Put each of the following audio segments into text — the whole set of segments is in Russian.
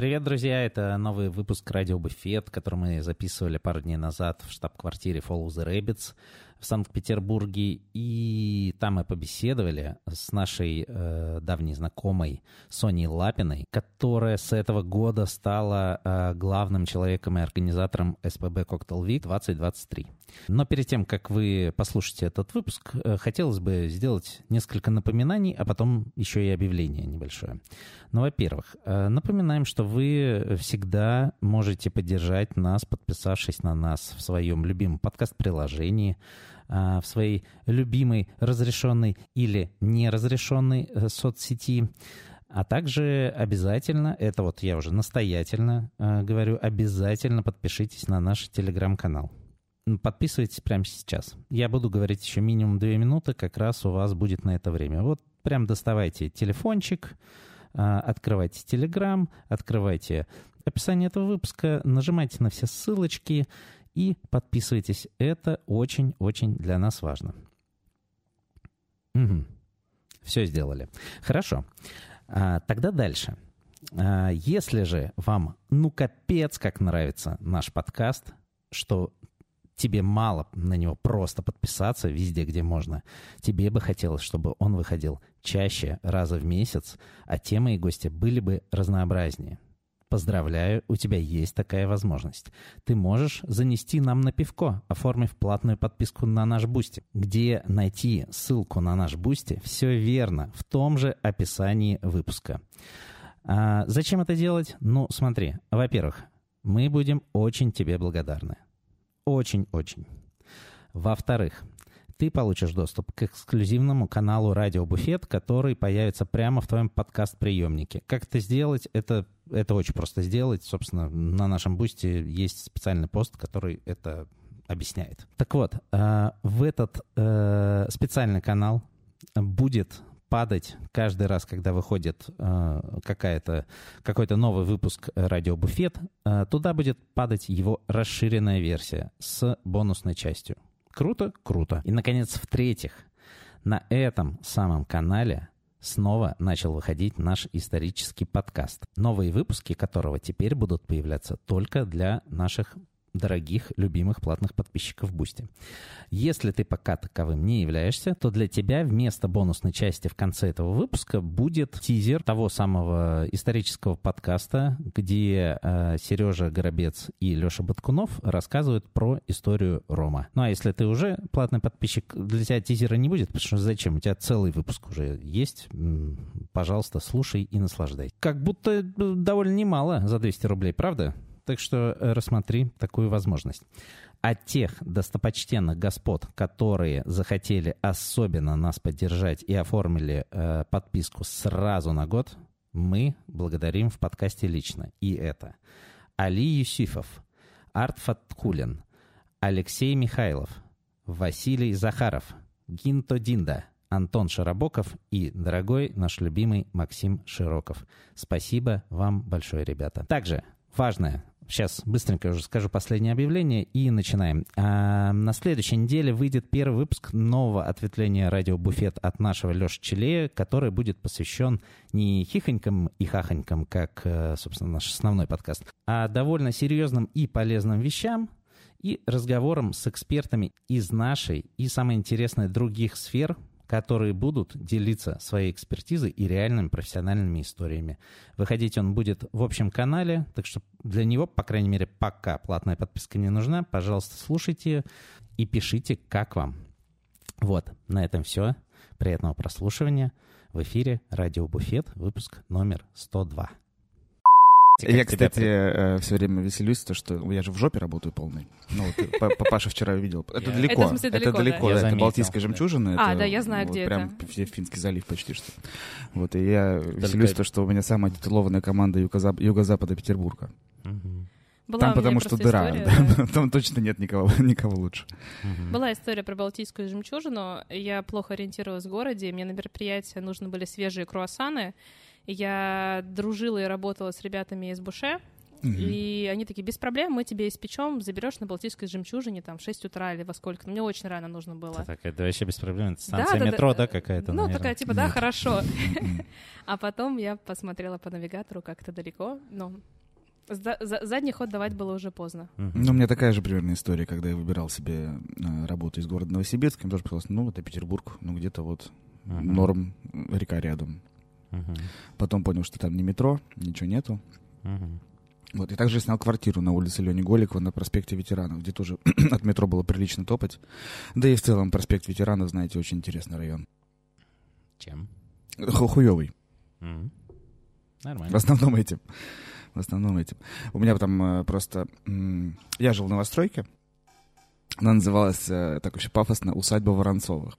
Привет, друзья! Это новый выпуск «Радио Буфет», который мы записывали пару дней назад в штаб-квартире Follow the Rabbits в Санкт-Петербурге. И там мы побеседовали с нашей э, давней знакомой Соней Лапиной, которая с этого года стала э, главным человеком и организатором СПБ Cocktail Week 2023. Но перед тем, как вы послушаете этот выпуск, э, хотелось бы сделать несколько напоминаний, а потом еще и объявление небольшое. Ну, во-первых, э, напоминаем, что вы всегда можете поддержать нас, подписавшись на нас в своем любимом подкаст-приложении, в своей любимой разрешенной или неразрешенной соцсети. А также обязательно, это вот я уже настоятельно говорю, обязательно подпишитесь на наш телеграм-канал. Подписывайтесь прямо сейчас. Я буду говорить еще минимум две минуты, как раз у вас будет на это время. Вот прям доставайте телефончик, а, открывайте Telegram, открывайте описание этого выпуска, нажимайте на все ссылочки и подписывайтесь. Это очень-очень для нас важно. Угу. Все сделали. Хорошо. А, тогда дальше. А, если же вам, ну, капец, как нравится наш подкаст, что тебе мало на него просто подписаться везде, где можно. Тебе бы хотелось, чтобы он выходил чаще, раза в месяц, а темы и гости были бы разнообразнее. Поздравляю, у тебя есть такая возможность. Ты можешь занести нам на пивко, оформив платную подписку на наш Бусти. Где найти ссылку на наш Бусти? Все верно, в том же описании выпуска. А зачем это делать? Ну, смотри, во-первых, мы будем очень тебе благодарны. Очень-очень. Во-вторых, ты получишь доступ к эксклюзивному каналу «Радио Буфет», который появится прямо в твоем подкаст-приемнике. Как это сделать? Это, это очень просто сделать. Собственно, на нашем бусте есть специальный пост, который это объясняет. Так вот, э, в этот э, специальный канал будет падать каждый раз, когда выходит э, какая-то, какой-то новый выпуск «Радио Буфет», туда будет падать его расширенная версия с бонусной частью. Круто? Круто. И, наконец, в-третьих, на этом самом канале снова начал выходить наш исторический подкаст, новые выпуски которого теперь будут появляться только для наших дорогих, любимых платных подписчиков Бусти. Если ты пока таковым не являешься, то для тебя вместо бонусной части в конце этого выпуска будет тизер того самого исторического подкаста, где э, Сережа Горобец и Леша Баткунов рассказывают про историю Рома. Ну а если ты уже платный подписчик, для тебя тизера не будет, потому что зачем? У тебя целый выпуск уже есть. Пожалуйста, слушай и наслаждай. Как будто э, довольно немало за 200 рублей, правда? Так что э, рассмотри такую возможность. От тех достопочтенных господ, которые захотели особенно нас поддержать и оформили э, подписку сразу на год, мы благодарим в подкасте лично. И это Али Юсифов, Арт Фаткулин, Алексей Михайлов, Василий Захаров, Гинто Динда, Антон Широбоков и дорогой наш любимый Максим Широков. Спасибо вам большое, ребята. Также важное, Сейчас быстренько уже скажу последнее объявление и начинаем. А, на следующей неделе выйдет первый выпуск нового ответвления «Радио Буфет» от нашего Леши Челея, который будет посвящен не хихонькам и хахонькам, как, э, собственно, наш основной подкаст, а довольно серьезным и полезным вещам, и разговорам с экспертами из нашей и, самое интересное, других сфер, которые будут делиться своей экспертизой и реальными профессиональными историями. Выходить он будет в общем канале, так что для него, по крайней мере, пока платная подписка не нужна. Пожалуйста, слушайте и пишите, как вам. Вот, на этом все. Приятного прослушивания. В эфире «Радио Буфет», выпуск номер 102. Я, кстати, тебя... Э, все время веселюсь, то, что я же в жопе работаю полный. Ну, вот, папаша вчера видел. Это далеко. Это, далеко, это далеко, да. Это Балтийская жемчужина. А, да, я знаю, где это. Прям Финский залив почти что. Вот, и я веселюсь, то, что у меня самая титулованная команда юго-запада Петербурга. Была Там потому что дыра. История, да. Там точно нет никого, никого лучше. Угу. Была история про Балтийскую жемчужину. Я плохо ориентировалась в городе. Мне на мероприятие нужны были свежие круассаны. Я дружила и работала с ребятами из Буше, Угу. И они такие, без проблем, мы тебе испечем, заберешь на Балтийской жемчужине там в 6 утра или во сколько. Мне очень рано нужно было. Это, так, это вообще без проблем. Это станция да, метро, да, да какая-то, Ну, наверное. такая, типа, да, хорошо. А потом я посмотрела по навигатору, как это далеко, но задний ход давать было уже поздно. Ну, у меня такая же примерная история, когда я выбирал себе э, работу из города Новосибирск, мне тоже показалось, ну, это Петербург, ну, где-то вот норм, река рядом. Потом понял, что там не метро, ничего нету. Вот, и также снял квартиру на улице Лени Голикова на проспекте Ветеранов, где тоже от метро было прилично топать. Да и в целом проспект Ветеранов, знаете, очень интересный район. Чем? Хуёвый. Mm-hmm. Нормально. В основном этим. В основном этим. У меня там э, просто... Я жил в новостройке. Она называлась, э, так очень пафосно, «Усадьба Воронцовых».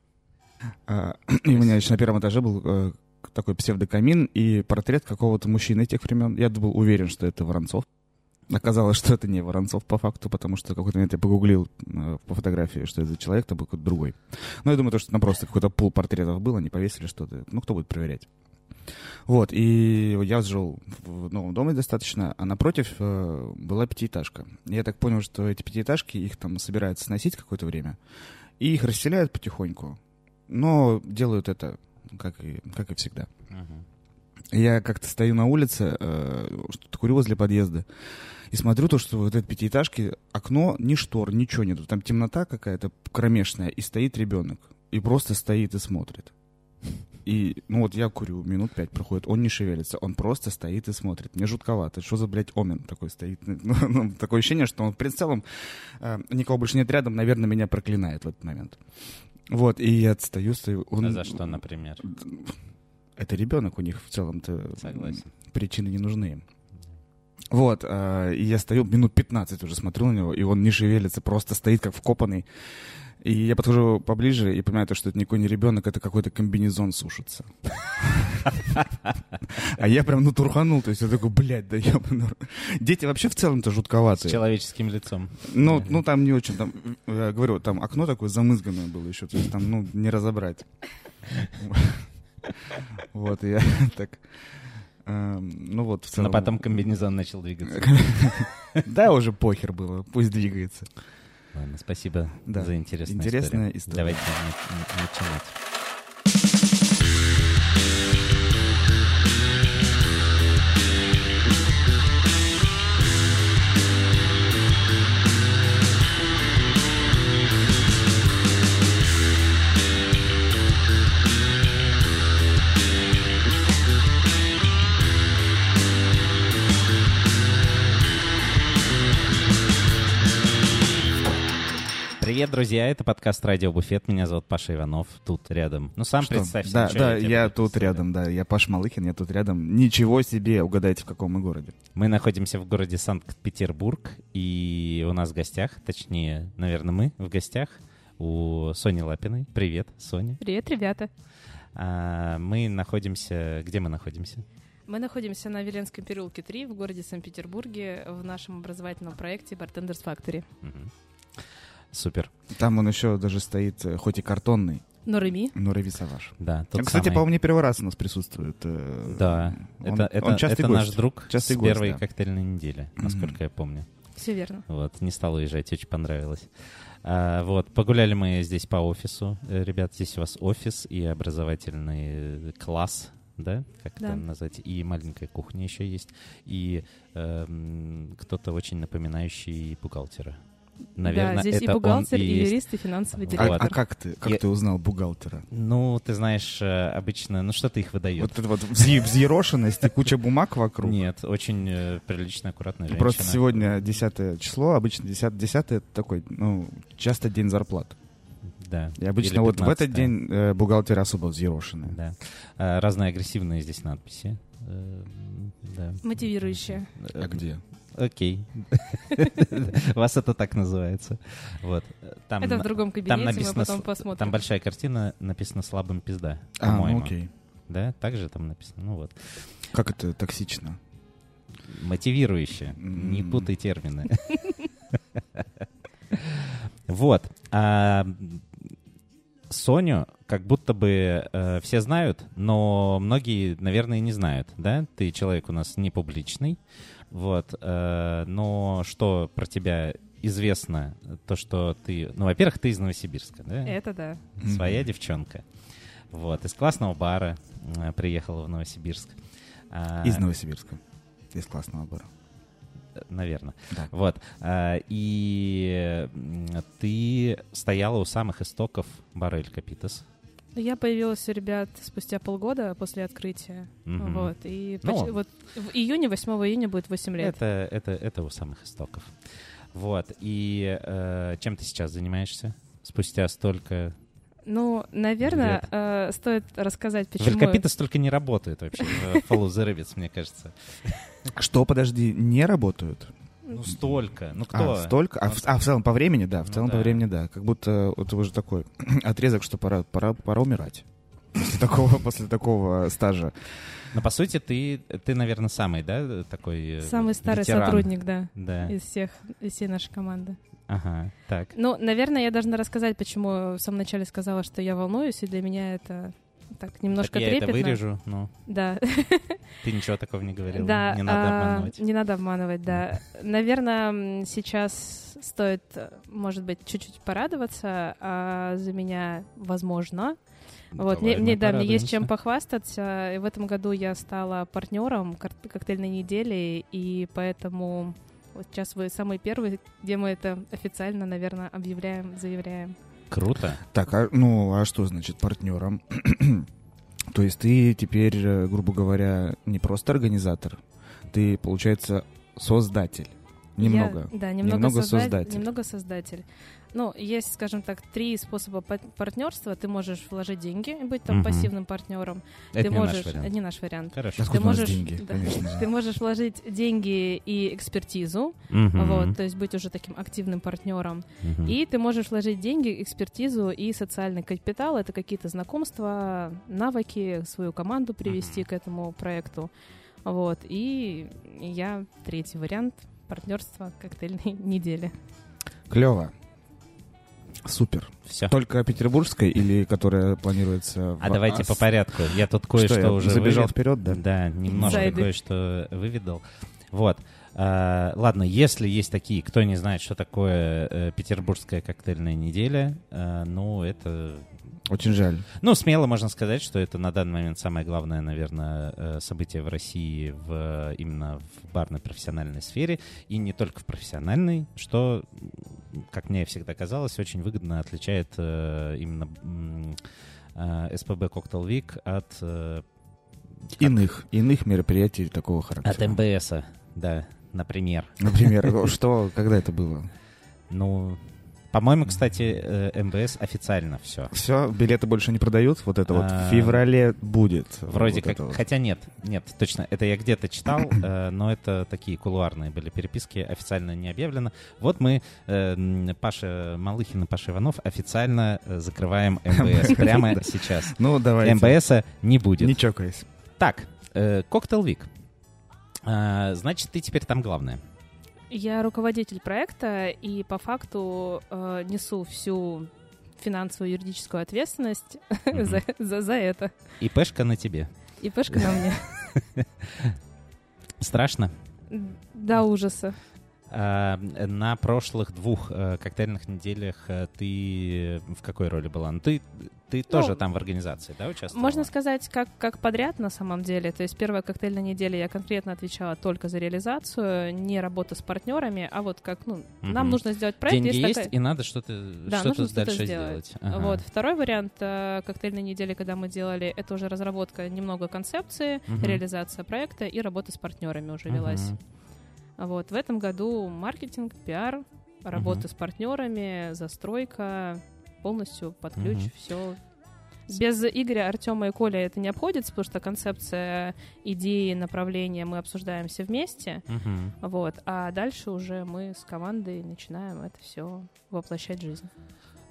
А, и у меня еще на первом этаже был э, такой псевдокамин и портрет какого-то мужчины тех времен. Я был уверен, что это Воронцов. Оказалось, что это не Воронцов по факту, потому что какой-то момент я погуглил э, по фотографии, что это человек, это был какой-то другой. Но я думаю, то, что там просто какой-то пул портретов было, они повесили что-то. Ну, кто будет проверять? Вот, и я жил в новом доме достаточно, а напротив э, была пятиэтажка. Я так понял, что эти пятиэтажки, их там собираются сносить какое-то время, и их расселяют потихоньку, но делают это как и, как и всегда. Uh-huh. Я как-то стою на улице, э, что-то курю возле подъезда, и смотрю то, что вот этой пятиэтажки окно, ни штор, ничего нету. Там темнота какая-то кромешная, и стоит ребенок. И просто стоит и смотрит. И, ну вот я курю, минут пять проходит, он не шевелится, он просто стоит и смотрит. Мне жутковато. Что за, блядь, омен такой стоит? Ну, ну, такое ощущение, что он в целом э, никого больше нет рядом, наверное, меня проклинает в этот момент. Вот, и я отстаю, стою. Он... А за что, например? Это ребенок у них в целом-то. Согласен. Причины не нужны им. Вот, э, и я стою минут 15 уже смотрю на него, и он не шевелится, просто стоит как вкопанный. И я подхожу поближе и понимаю, то, что это никакой не ребенок, это какой-то комбинезон сушится. А я прям ну турханул, то есть я такой, блядь, да я Дети вообще в целом-то жутковатые. С человеческим лицом. Ну, ну там не очень, там, я говорю, там окно такое замызганное было еще, то есть там, ну, не разобрать. Вот, я так... Эм, ну вот, в целом... Но потом комбинезон начал двигаться. Да, уже похер было, пусть двигается. Ладно, спасибо да. за интересную Интересная история. история. Давайте начинать. Привет, друзья, это подкаст «Радио Буфет». Меня зовут Паша Иванов, тут рядом. Ну, сам Что? представься. Да, да, я, я тут рядом, да, я Паш Малыхин, я тут рядом. Ничего себе, угадайте, в каком мы городе. Мы находимся в городе Санкт-Петербург, и у нас в гостях, точнее, наверное, мы в гостях у Сони Лапиной. Привет, Соня. Привет, ребята. А, мы находимся... Где мы находимся? Мы находимся на Веленском переулке 3 в городе Санкт-Петербурге в нашем образовательном проекте Bartenders Factory. Угу. Супер. Там он еще даже стоит, э, хоть и картонный. Но Реми. Но Реви Саваш. Да, тот Кстати, самый... по-моему, не первый раз у нас присутствует. Э, да, он, это, это, он это наш друг частый с гость, первой да. коктейльной недели, насколько mm-hmm. я помню. Все верно. Вот, не стал уезжать, очень понравилось. А, вот, погуляли мы здесь по офису. Э, ребят, здесь у вас офис и образовательный класс, да, как да. это назвать, и маленькая кухня еще есть, и э, кто-то очень напоминающий бухгалтера. Наверное, да, здесь это и бухгалтер, и, и юрист, и финансовый директор. А, а как ты, как Я... ты узнал бухгалтера? Ну, ты знаешь, э, обычно, ну что-то их выдает. Вот это вот взъерошенность и куча бумаг вокруг? Нет, очень э, прилично, аккуратная женщина. Просто сегодня 10 число, обычно 10, 10 это такой, ну, часто день зарплат. Да. И обычно вот в этот день э, бухгалтеры особо взъерошенные. Да. А, разные агрессивные здесь надписи. Э, да. Мотивирующие. А где? Окей. У вас это так называется. Вот. Там, это в другом кабинете, там написано, мы потом посмотрим. Там большая картина, написано «слабым пизда», а, ну окей. Да, так же там написано, ну вот. Как это токсично? Мотивирующе. Не путай термины. Вот. А Соню, как будто бы э, все знают, но многие, наверное, не знают, да? Ты человек у нас не публичный, вот, э, но что про тебя известно, то, что ты... Ну, во-первых, ты из Новосибирска, да? Это да. Своя девчонка. Вот, из классного бара э, приехала в Новосибирск. А, Из Новосибирска. Из классного бара. Наверное. Да. Вот. а, И ты стояла у самых истоков бара Эль Капитас. Я появилась у ребят спустя полгода после открытия. Мгм. Вот. И Ну. почти- вот в июне, 8 июня будет 8 лет. Это, это, это у самых истоков. Вот. И э, чем ты сейчас занимаешься? Спустя столько... Ну, наверное, Лет. э, стоит рассказать, почему... Эль Капитас только не работает вообще. в Follow the Rabbits, мне кажется. Что, подожди, не работают? Ну, столько. Ну, кто? А, столько? А, в, а, в целом по времени, да, в Ну целом да. по времени, да. Как будто это уже такой отрезок, что пора, пора, пора умирать. После такого, после такого стажа. Но, по сути, ты, ты, наверное, самый, да, такой... э, Самый старый ветеран? сотрудник, да, Да. из всех, из всей нашей команды. Ага, так. Ну, наверное, я должна рассказать, почему в самом начале сказала, что я волнуюсь, и для меня это так немножко Так я это трепетно. вырежу, ну, Да, ты ничего такого не говорил. да. Не надо а, обманывать. Не надо обманывать, да. Наверное, сейчас стоит, может быть, чуть-чуть порадоваться а за меня, возможно. Вот, Давай, мне, да, мне есть чем похвастаться. И в этом году я стала партнером коктейльной недели, и поэтому вот сейчас вы самый первый, где мы это официально, наверное, объявляем, заявляем. Круто. Так, а, ну, а что значит партнером? То есть ты теперь, э, грубо говоря, не просто организатор, ты, получается, создатель. Немного. Я- да, немного, Немного созда- создатель. Немного создатель. Ну, есть, скажем так, три способа па- партнерства. Ты можешь вложить деньги и быть там Мгм. пассивным партнером. Это ты не можешь, наш вариант. не наш вариант. Хорошо. Ты можешь, деньги, да. конечно. Ты можешь вложить деньги и экспертизу, Мгм. вот, то есть быть уже таким активным партнером. Мгм. И ты можешь вложить деньги, экспертизу и социальный капитал. Это какие-то знакомства, навыки, свою команду привести Мгм. к этому проекту. Вот. И я третий вариант партнерства коктейльной недели. Клево. Супер. Все. Только петербургская или которая планируется в А давайте по порядку. Я тут кое-что Что, уже забежал вывед- вперед, да? Да, немножко кое-что выведал. Вот. А, ладно, если есть такие, кто не знает, что такое э, петербургская коктейльная неделя, э, ну, это... Очень жаль. Ну, смело можно сказать, что это на данный момент самое главное, наверное, э, событие в России в, именно в барной профессиональной сфере, и не только в профессиональной, что, как мне всегда казалось, очень выгодно отличает э, именно э, СПБ Cocktail Week от э, Иных, иных мероприятий такого От характера. МБСа, да, например. Например, что, когда это было? Ну, по-моему, кстати, э, МБС официально все. Все, билеты больше не продают? Вот это вот А, в феврале будет. Вроде вот как, хотя нет, нет, точно, это я где-то читал, э, но это такие кулуарные были переписки, официально не объявлено. Вот мы, э, Паша Малыхин и Паша Иванов, официально закрываем МБС прямо сейчас. Ну, давайте. МБСа не будет. Не чокаясь. Так, Коктейл Вик. А, Значит, ты теперь там главная. Я руководитель проекта и по факту э, несу всю финансовую юридическую ответственность Мгм. за, за, за это. И Пешка на тебе. И пешка на мне. Страшно? До ужаса. А, на прошлых двух э, коктейльных неделях э, ты в какой роли была? Ну, ты, ты тоже там в организации, да, участвовала? Можно сказать, как, как подряд на самом деле. То есть первая коктейльная неделя я конкретно отвечала только за реализацию, не работа с партнерами, а вот как, ну, нам Мгм. нужно сделать проект. Деньги есть, такая- и надо что-то, Да, что-то дальше сделать. сделать. Ага. Вот. Второй вариант э, коктейльной недели, когда мы делали, это уже разработка немного концепции, Мгм. реализация проекта и работа с партнерами уже велась. Вот. В этом году маркетинг, пиар, работа Мгм. с партнерами, застройка, полностью под ключ, Мгм. все. Без Игоря, Артема и Коля это не обходится, потому что концепция, идеи, направления мы обсуждаем все вместе. Мгм. Вот. А дальше уже мы с командой начинаем это все воплощать в жизнь.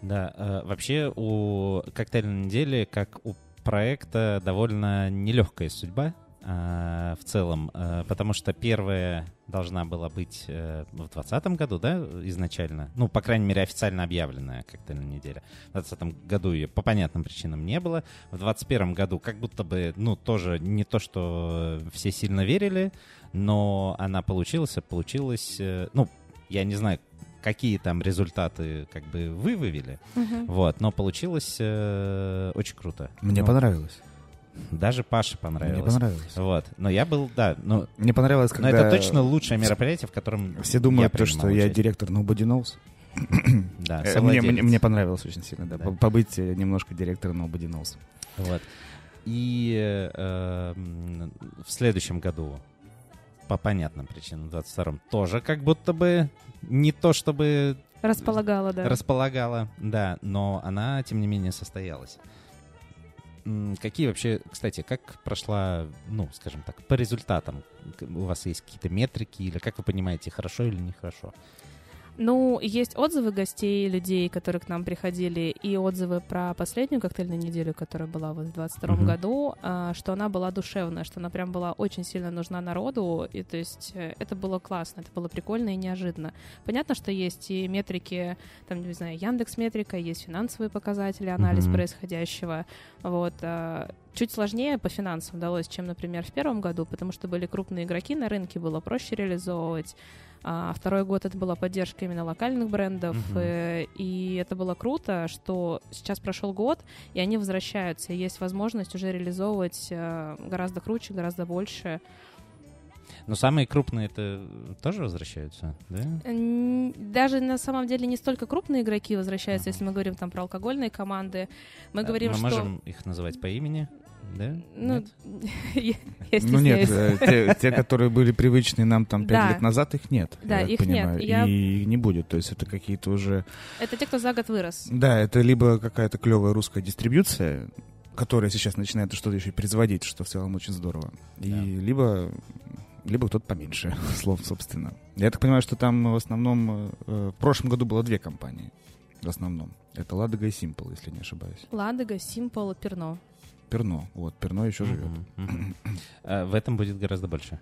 Да, э, вообще у коктейльной недели, как у проекта, довольно нелегкая судьба. Э, в целом, э, потому что первая должна была быть э, в 2020 году, да, изначально? Ну, по крайней мере, официально объявленная коктейльная неделя. В 2020 году ее по понятным причинам не было. В 2021 году как будто бы, ну, тоже не то, что все сильно верили, но она получилась, получилась, э, ну, я не знаю, какие там результаты как бы вы вывели, Мгм. вот, но получилось э, очень круто. Мне Ну, понравилось. Даже Паше понравилось. Мне понравилось. Вот. Но я был, да, ну, Мне понравилось, но когда... это точно лучшее мероприятие, в котором Все думают, я то, что принимал я участие. директор Nobody Knows. Да, Э, Мне, мне, мне понравилось очень сильно, да, Да. по- побыть э, немножко директором Nobody Knows. Вот. И э, в следующем году, по понятным причинам, в 22-м, тоже как будто бы не то, чтобы Располагала, да. располагала, да, но она, тем не менее, состоялась. Какие вообще, кстати, как прошла, ну, скажем так, по результатам? У вас есть какие-то метрики или как вы понимаете, хорошо или нехорошо? Ну, есть отзывы гостей, людей, которые к нам приходили, и отзывы про последнюю коктейльную неделю, которая была вот в 22 Мгм. году, а, что она была душевная, что она прям была очень сильно нужна народу, и то есть э, это было классно, это было прикольно и неожиданно. Понятно, что есть и метрики, там, не знаю, Яндекс Метрика, есть финансовые показатели, анализ Мгм. происходящего, вот. а, Чуть сложнее по финансам удалось, чем, например, в первом году, потому что были крупные игроки на рынке, было проще реализовывать. А второй год это была поддержка именно локальных брендов, Мгм. э, и это было круто, что сейчас прошел год, и они возвращаются, и есть возможность уже реализовывать э, гораздо круче, гораздо больше. Но самые крупные это тоже возвращаются, да? Даже на самом деле не столько крупные игроки возвращаются, Ага. если мы говорим там про алкогольные команды. Мы говорим, Мы что... можем их называть по имени, да? Ну, Нет? я Ну нет, э, те, те, которые были привычны нам там пять Да. лет назад, их нет. Да, их нет. И не будет. То есть это какие-то уже... Это те, кто за год вырос. Да, это либо какая-то клевая русская дистрибьюция, которая сейчас начинает что-то еще производить, что в целом очень здорово. И Да. либо либо кто-то поменьше слов, собственно. Я так понимаю, что там в основном... э, в прошлом году было две компании. В основном. Это Ладога и Симпл, если не ошибаюсь. Ладога, Симпл, Перно. Перно. Вот, Перно еще живет. Мгм, мгм. А В этом будет гораздо больше.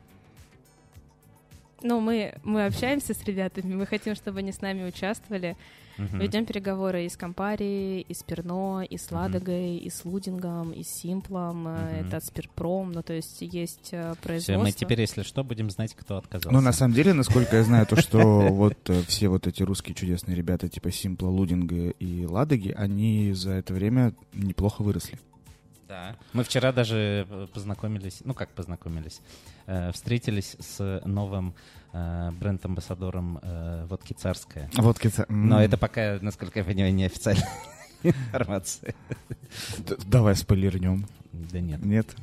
Ну, мы, мы общаемся с ребятами, мы хотим, чтобы они с нами участвовали. Мгм. Ведем переговоры и с Компари, и с Перно, и с. Ладогой, и с Лудингом, и с Симплом, э, Мгм. это Спирпром, ну, то есть есть э, Все, производство. мы теперь, если что, будем знать, кто отказался. Ну, на самом деле, насколько я знаю, то, что вот э, все вот эти русские чудесные ребята, типа Симпла, Лудинга и Ладоги, они за это время неплохо выросли. Да. Мы вчера даже э, познакомились, ну как познакомились, э, встретились с новым э, бренд-амбассадором э, водки «Царская». Вот, Кица, м, Но это пока, насколько я понимаю, неофициальная информация. Давай спойлернем. Да нет. Нет?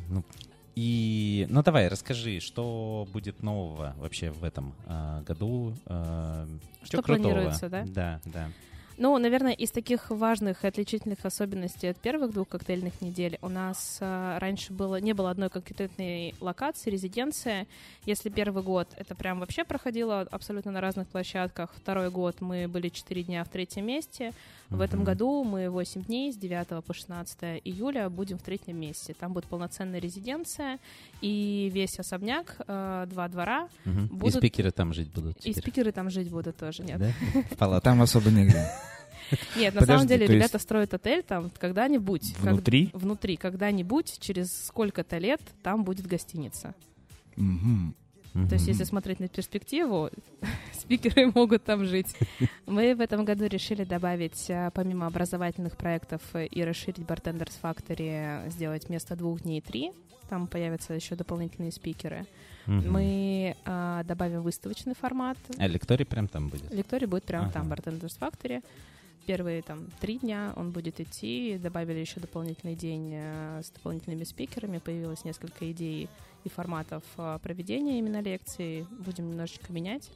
И, ну давай, расскажи, что будет нового вообще в этом э, году? э, Что крутого? планируется, да? Да, да. Ну, наверное, из таких важных и отличительных особенностей от первых двух коктейльных недель у нас э, раньше было, не было одной конкретной локации, резиденция. Если первый год это прям вообще проходило абсолютно на разных площадках, второй год мы были 4 дня в третьем месте. В этом году мы 8 дней с 9 по 16 июля будем в третьем месте. Там будет полноценная резиденция и весь особняк, э, два двора. И будут- спикеры там жить будут И теперь. спикеры там жить будут тоже, нет? Да? Там особо негде. Нет, на Подожди, самом деле то есть- ребята строят отель там когда-нибудь. как- Внутри? внутри, когда-нибудь, через сколько-то лет там будет гостиница. Мгм. Мгм. То есть, если смотреть на перспективу, спикеры могут там жить. Мы в этом году решили добавить, а, помимо образовательных проектов, и расширить Bartenders Factory, сделать вместо двух дней три. Там появятся еще дополнительные спикеры. Мгм. Мы а, добавим выставочный формат. А лекторий прям там будет? Лекторий будет прямо там, Ага. Bartenders Factory. Первые там три дня он будет идти. Добавили еще дополнительный день э, с дополнительными спикерами. Появилось несколько идей и форматов э, проведения именно лекций. Будем немножечко менять.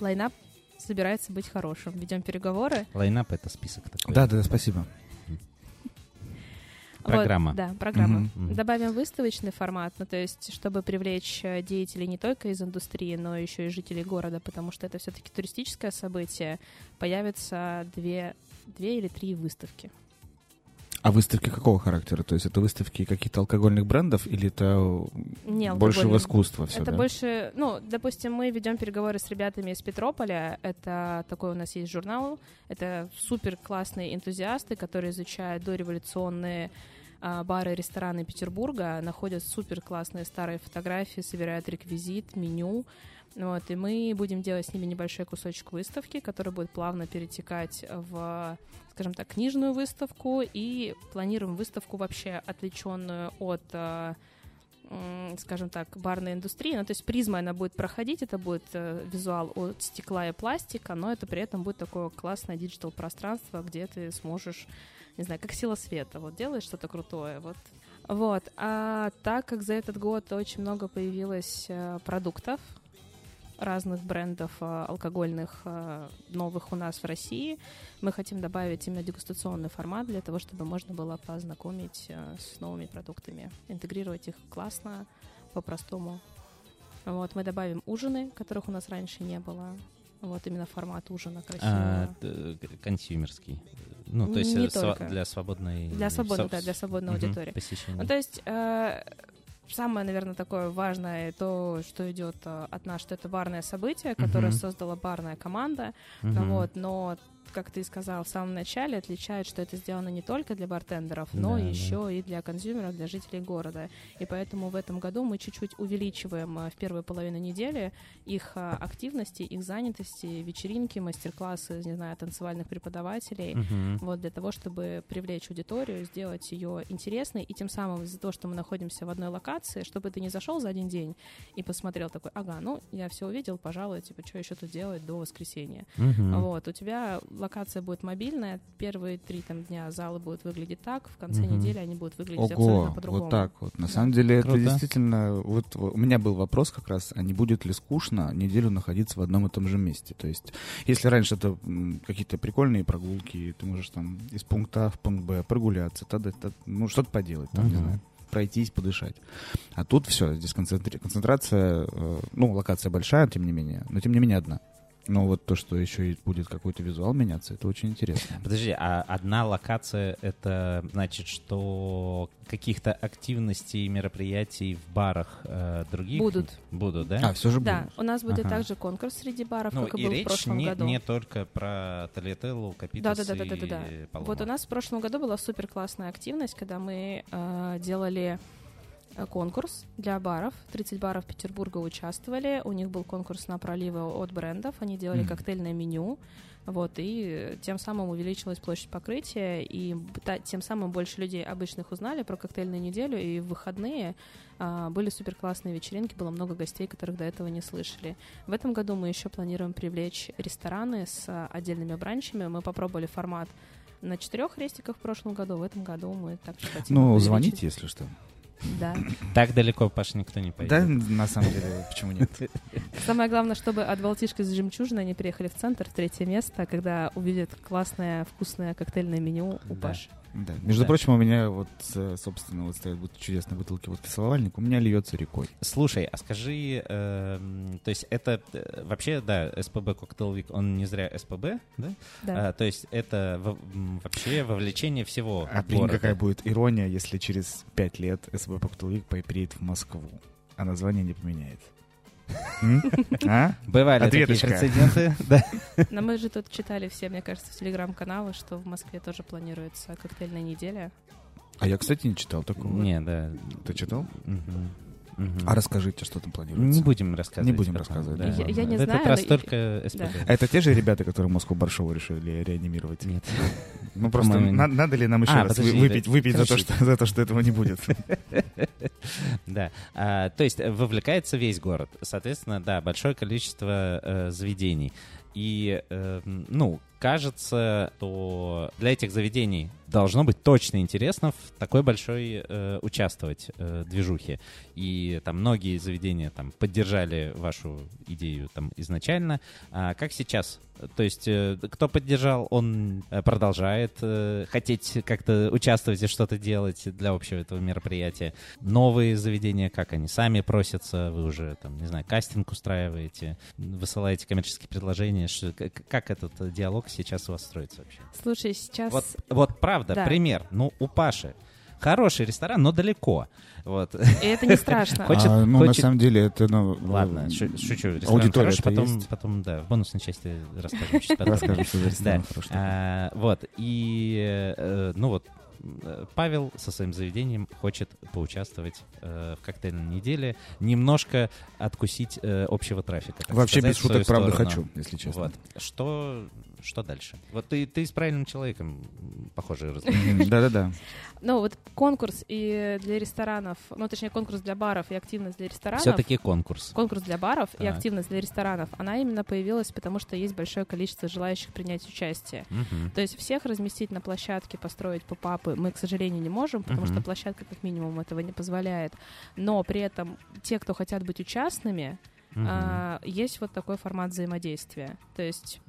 Line-up собирается быть хорошим. Ведем переговоры. Лайнап — это список такой. Да, да, спасибо. Вот, Программа. да, программа. Мгм. Добавим выставочный формат, ну, то есть, чтобы привлечь э, деятелей не только из индустрии, но еще и жителей города, потому что это все-таки туристическое событие, появятся две, две или три выставки. А выставки какого характера? То есть это выставки каких-то алкогольных брендов или это Не больше в искусство все, Это да? больше, ну, допустим, мы ведем переговоры с ребятами из Петрополя. Это такой у нас есть журнал. Это супер классные энтузиасты, которые изучают дореволюционные а, бары и рестораны Петербурга, находят супер классные старые фотографии, собирают реквизит, меню. Вот, и мы будем делать с ними небольшой кусочек выставки, который будет плавно перетекать в, скажем так, книжную выставку, и планируем выставку вообще отвлеченную от м, скажем так, барной индустрии. Ну, то есть призма она будет проходить, это будет э, визуал от стекла и пластика, но это при этом будет такое классное digital пространство, где ты сможешь, не знаю, как сила света, вот делаешь что-то крутое, вот. Вот, а так как за этот год очень много появилось э, продуктов, разных брендов э, алкогольных э, новых у нас в России. Мы хотим добавить именно дегустационный формат для того, чтобы можно было познакомить э, с новыми продуктами, интегрировать их классно, по-простому. Вот, мы добавим ужины, которых у нас раньше не было. Вот именно формат ужина красивого. А, консюмерский. Ну, то есть Не только. для свободной... Для свободной, со- да, для свободной аудитории. посещения. Ну, то есть э, самое, наверное, такое важное, то, что идет э, от нас, что это барное событие, которое Мгм. создала барная команда. Ну Вот, но, как ты сказал в самом начале, отличает, что это сделано не только для бартендеров, но Да, да. еще и для консюмеров, для жителей города. И поэтому в этом году мы чуть-чуть увеличиваем э, в первую половину недели их э, активности, их занятости, вечеринки, мастер-классы, не знаю, танцевальных преподавателей. Мгм. Вот для того, чтобы привлечь аудиторию, сделать ее интересной, и тем самым из-за того, что мы находимся в одной локации, чтобы ты не зашел за один день и посмотрел такой, ага, ну я все увидел, пожалуй, типа, что еще тут делать до воскресенья. Мгм. Вот, у тебя локация будет мобильная, первые три там дня залы будут выглядеть так, в конце Мгм. недели они будут выглядеть абсолютно Ого, по-другому. вот так вот. На Да. самом деле Круто. это действительно... Вот у меня был вопрос как раз, а не будет ли скучно неделю находиться в одном и том же месте? То есть, если раньше это какие-то прикольные прогулки, ты можешь там из пункта А в пункт Б прогуляться, тогда, тогда, ну, что-то поделать, там, не Мгм. знаю, пройтись, подышать. А тут все, здесь концентри- концентрация, э, ну, локация большая, тем не менее, но тем не менее одна. Но вот то, что еще и будет какой-то визуал меняться, это очень интересно. Подожди, а одна локация — это значит, что каких-то активностей и мероприятий в барах э, других Будут. Будут, да? А, все же Да, будет. у нас будет Ага. также конкурс среди баров, ну, как и и был в речь прошлом не, году. не только про Талетеллу, Капитас Да, да, да, да, да, да, и да. Палома. Вот у нас в прошлом году была супер классная активность, когда мы э, делали конкурс для баров. 30 баров Петербурга участвовали. У них был конкурс на проливы от брендов. Они делали Мгм. коктейльное меню. Вот, и тем самым увеличилась площадь покрытия, и та- тем самым больше людей обычных узнали про коктейльную неделю, и в выходные а, были супер классные вечеринки, было много гостей, которых до этого не слышали. В этом году мы еще планируем привлечь рестораны с а, отдельными бранчами. Мы попробовали формат на четырех рестиках в прошлом году. В этом году мы также хотим Ну, увеличить. звоните, если что. Да. Так далеко, Паш, никто не Да, пойдет. на самом деле, почему нет? Самое главное, чтобы от Балтишки с жемчужиной они приехали в центр, в третье место, когда увидят классное, вкусное коктейльное меню у Да. Паши. Да. Между Да. прочим, у меня вот, э, собственно, вот стоят вот чудесные бутылки вот кисловальник, у меня льется рекой. Слушай, а скажи, эм, то есть это э, вообще, да, СПБ Week, он не зря СПБ, да? Да. А, то есть это во- м, вообще вовлечение всего А города. какая будет ирония, если через пять лет СБ Коктейлвик приедет в Москву, а название не поменяет. А? Бывали такие прецеденты, да. Но мы же тут читали все, мне кажется, в телеграм-каналы, что в Москве тоже планируется коктейльная неделя. А я, кстати, не читал такого. Не, да. Ты читал? А расскажите, что там планируется? Не будем рассказывать. Не будем потом, рассказывать, да. Я- я не В знаю, этот раз но- только СПБ. Да. А это те же ребята, которые Москву Баршову решили реанимировать? Нет. Ну просто на- надо ли нам еще А, раз подожди, выпить, да. выпить за то, Короче. что, за то, что этого не будет? Да. А, то есть э, вовлекается весь город. Соответственно, да, большое количество э, заведений. И, э, ну, кажется, что для этих заведений должно быть точно интересно в такой большой э, участвовать э, движухе. И там многие заведения там поддержали вашу идею там изначально. А как сейчас? То есть э, кто поддержал, он э, продолжает э, хотеть как-то участвовать и что-то делать для общего этого мероприятия. Новые заведения, как они сами просятся, вы уже там, не знаю, кастинг устраиваете, высылаете коммерческие предложения что, как этот диалог сейчас у вас строится вообще? Слушай, сейчас... Вот, вот правда, Да. пример. Ну, у Паши хороший ресторан, но далеко. Вот. И это не страшно. Хочет- А, ну, на хочет- самом деле, это, ну... Ладно, э, шу- шучу. Ресторан Аудитория хороший, потом, есть. потом, да, в бонусной части расскажем. Расскажем, что за ресторан Да. хороший. А, вот, и, э, ну вот, э, Павел со своим заведением хочет поучаствовать э, в коктейльной неделе, немножко откусить э, общего трафика. Вообще сказать, без шуток, правда, сторону. хочу, если честно. Вот. Что, что дальше? Вот ты, ты с правильным человеком, похоже, раз- Мгм, Да-да-да. Ну, вот конкурс и для ресторанов, ну, точнее, конкурс для баров и активность для ресторанов. Все-таки конкурс. Конкурс для баров и активность для ресторанов, она именно появилась, потому что есть большое количество желающих принять участие. То есть всех разместить на площадке, построить попапы мы, к сожалению, не можем, потому что площадка как минимум этого не позволяет. Но при этом те, кто хотят быть участными, Мгм. а, есть вот такой формат взаимодействия. То есть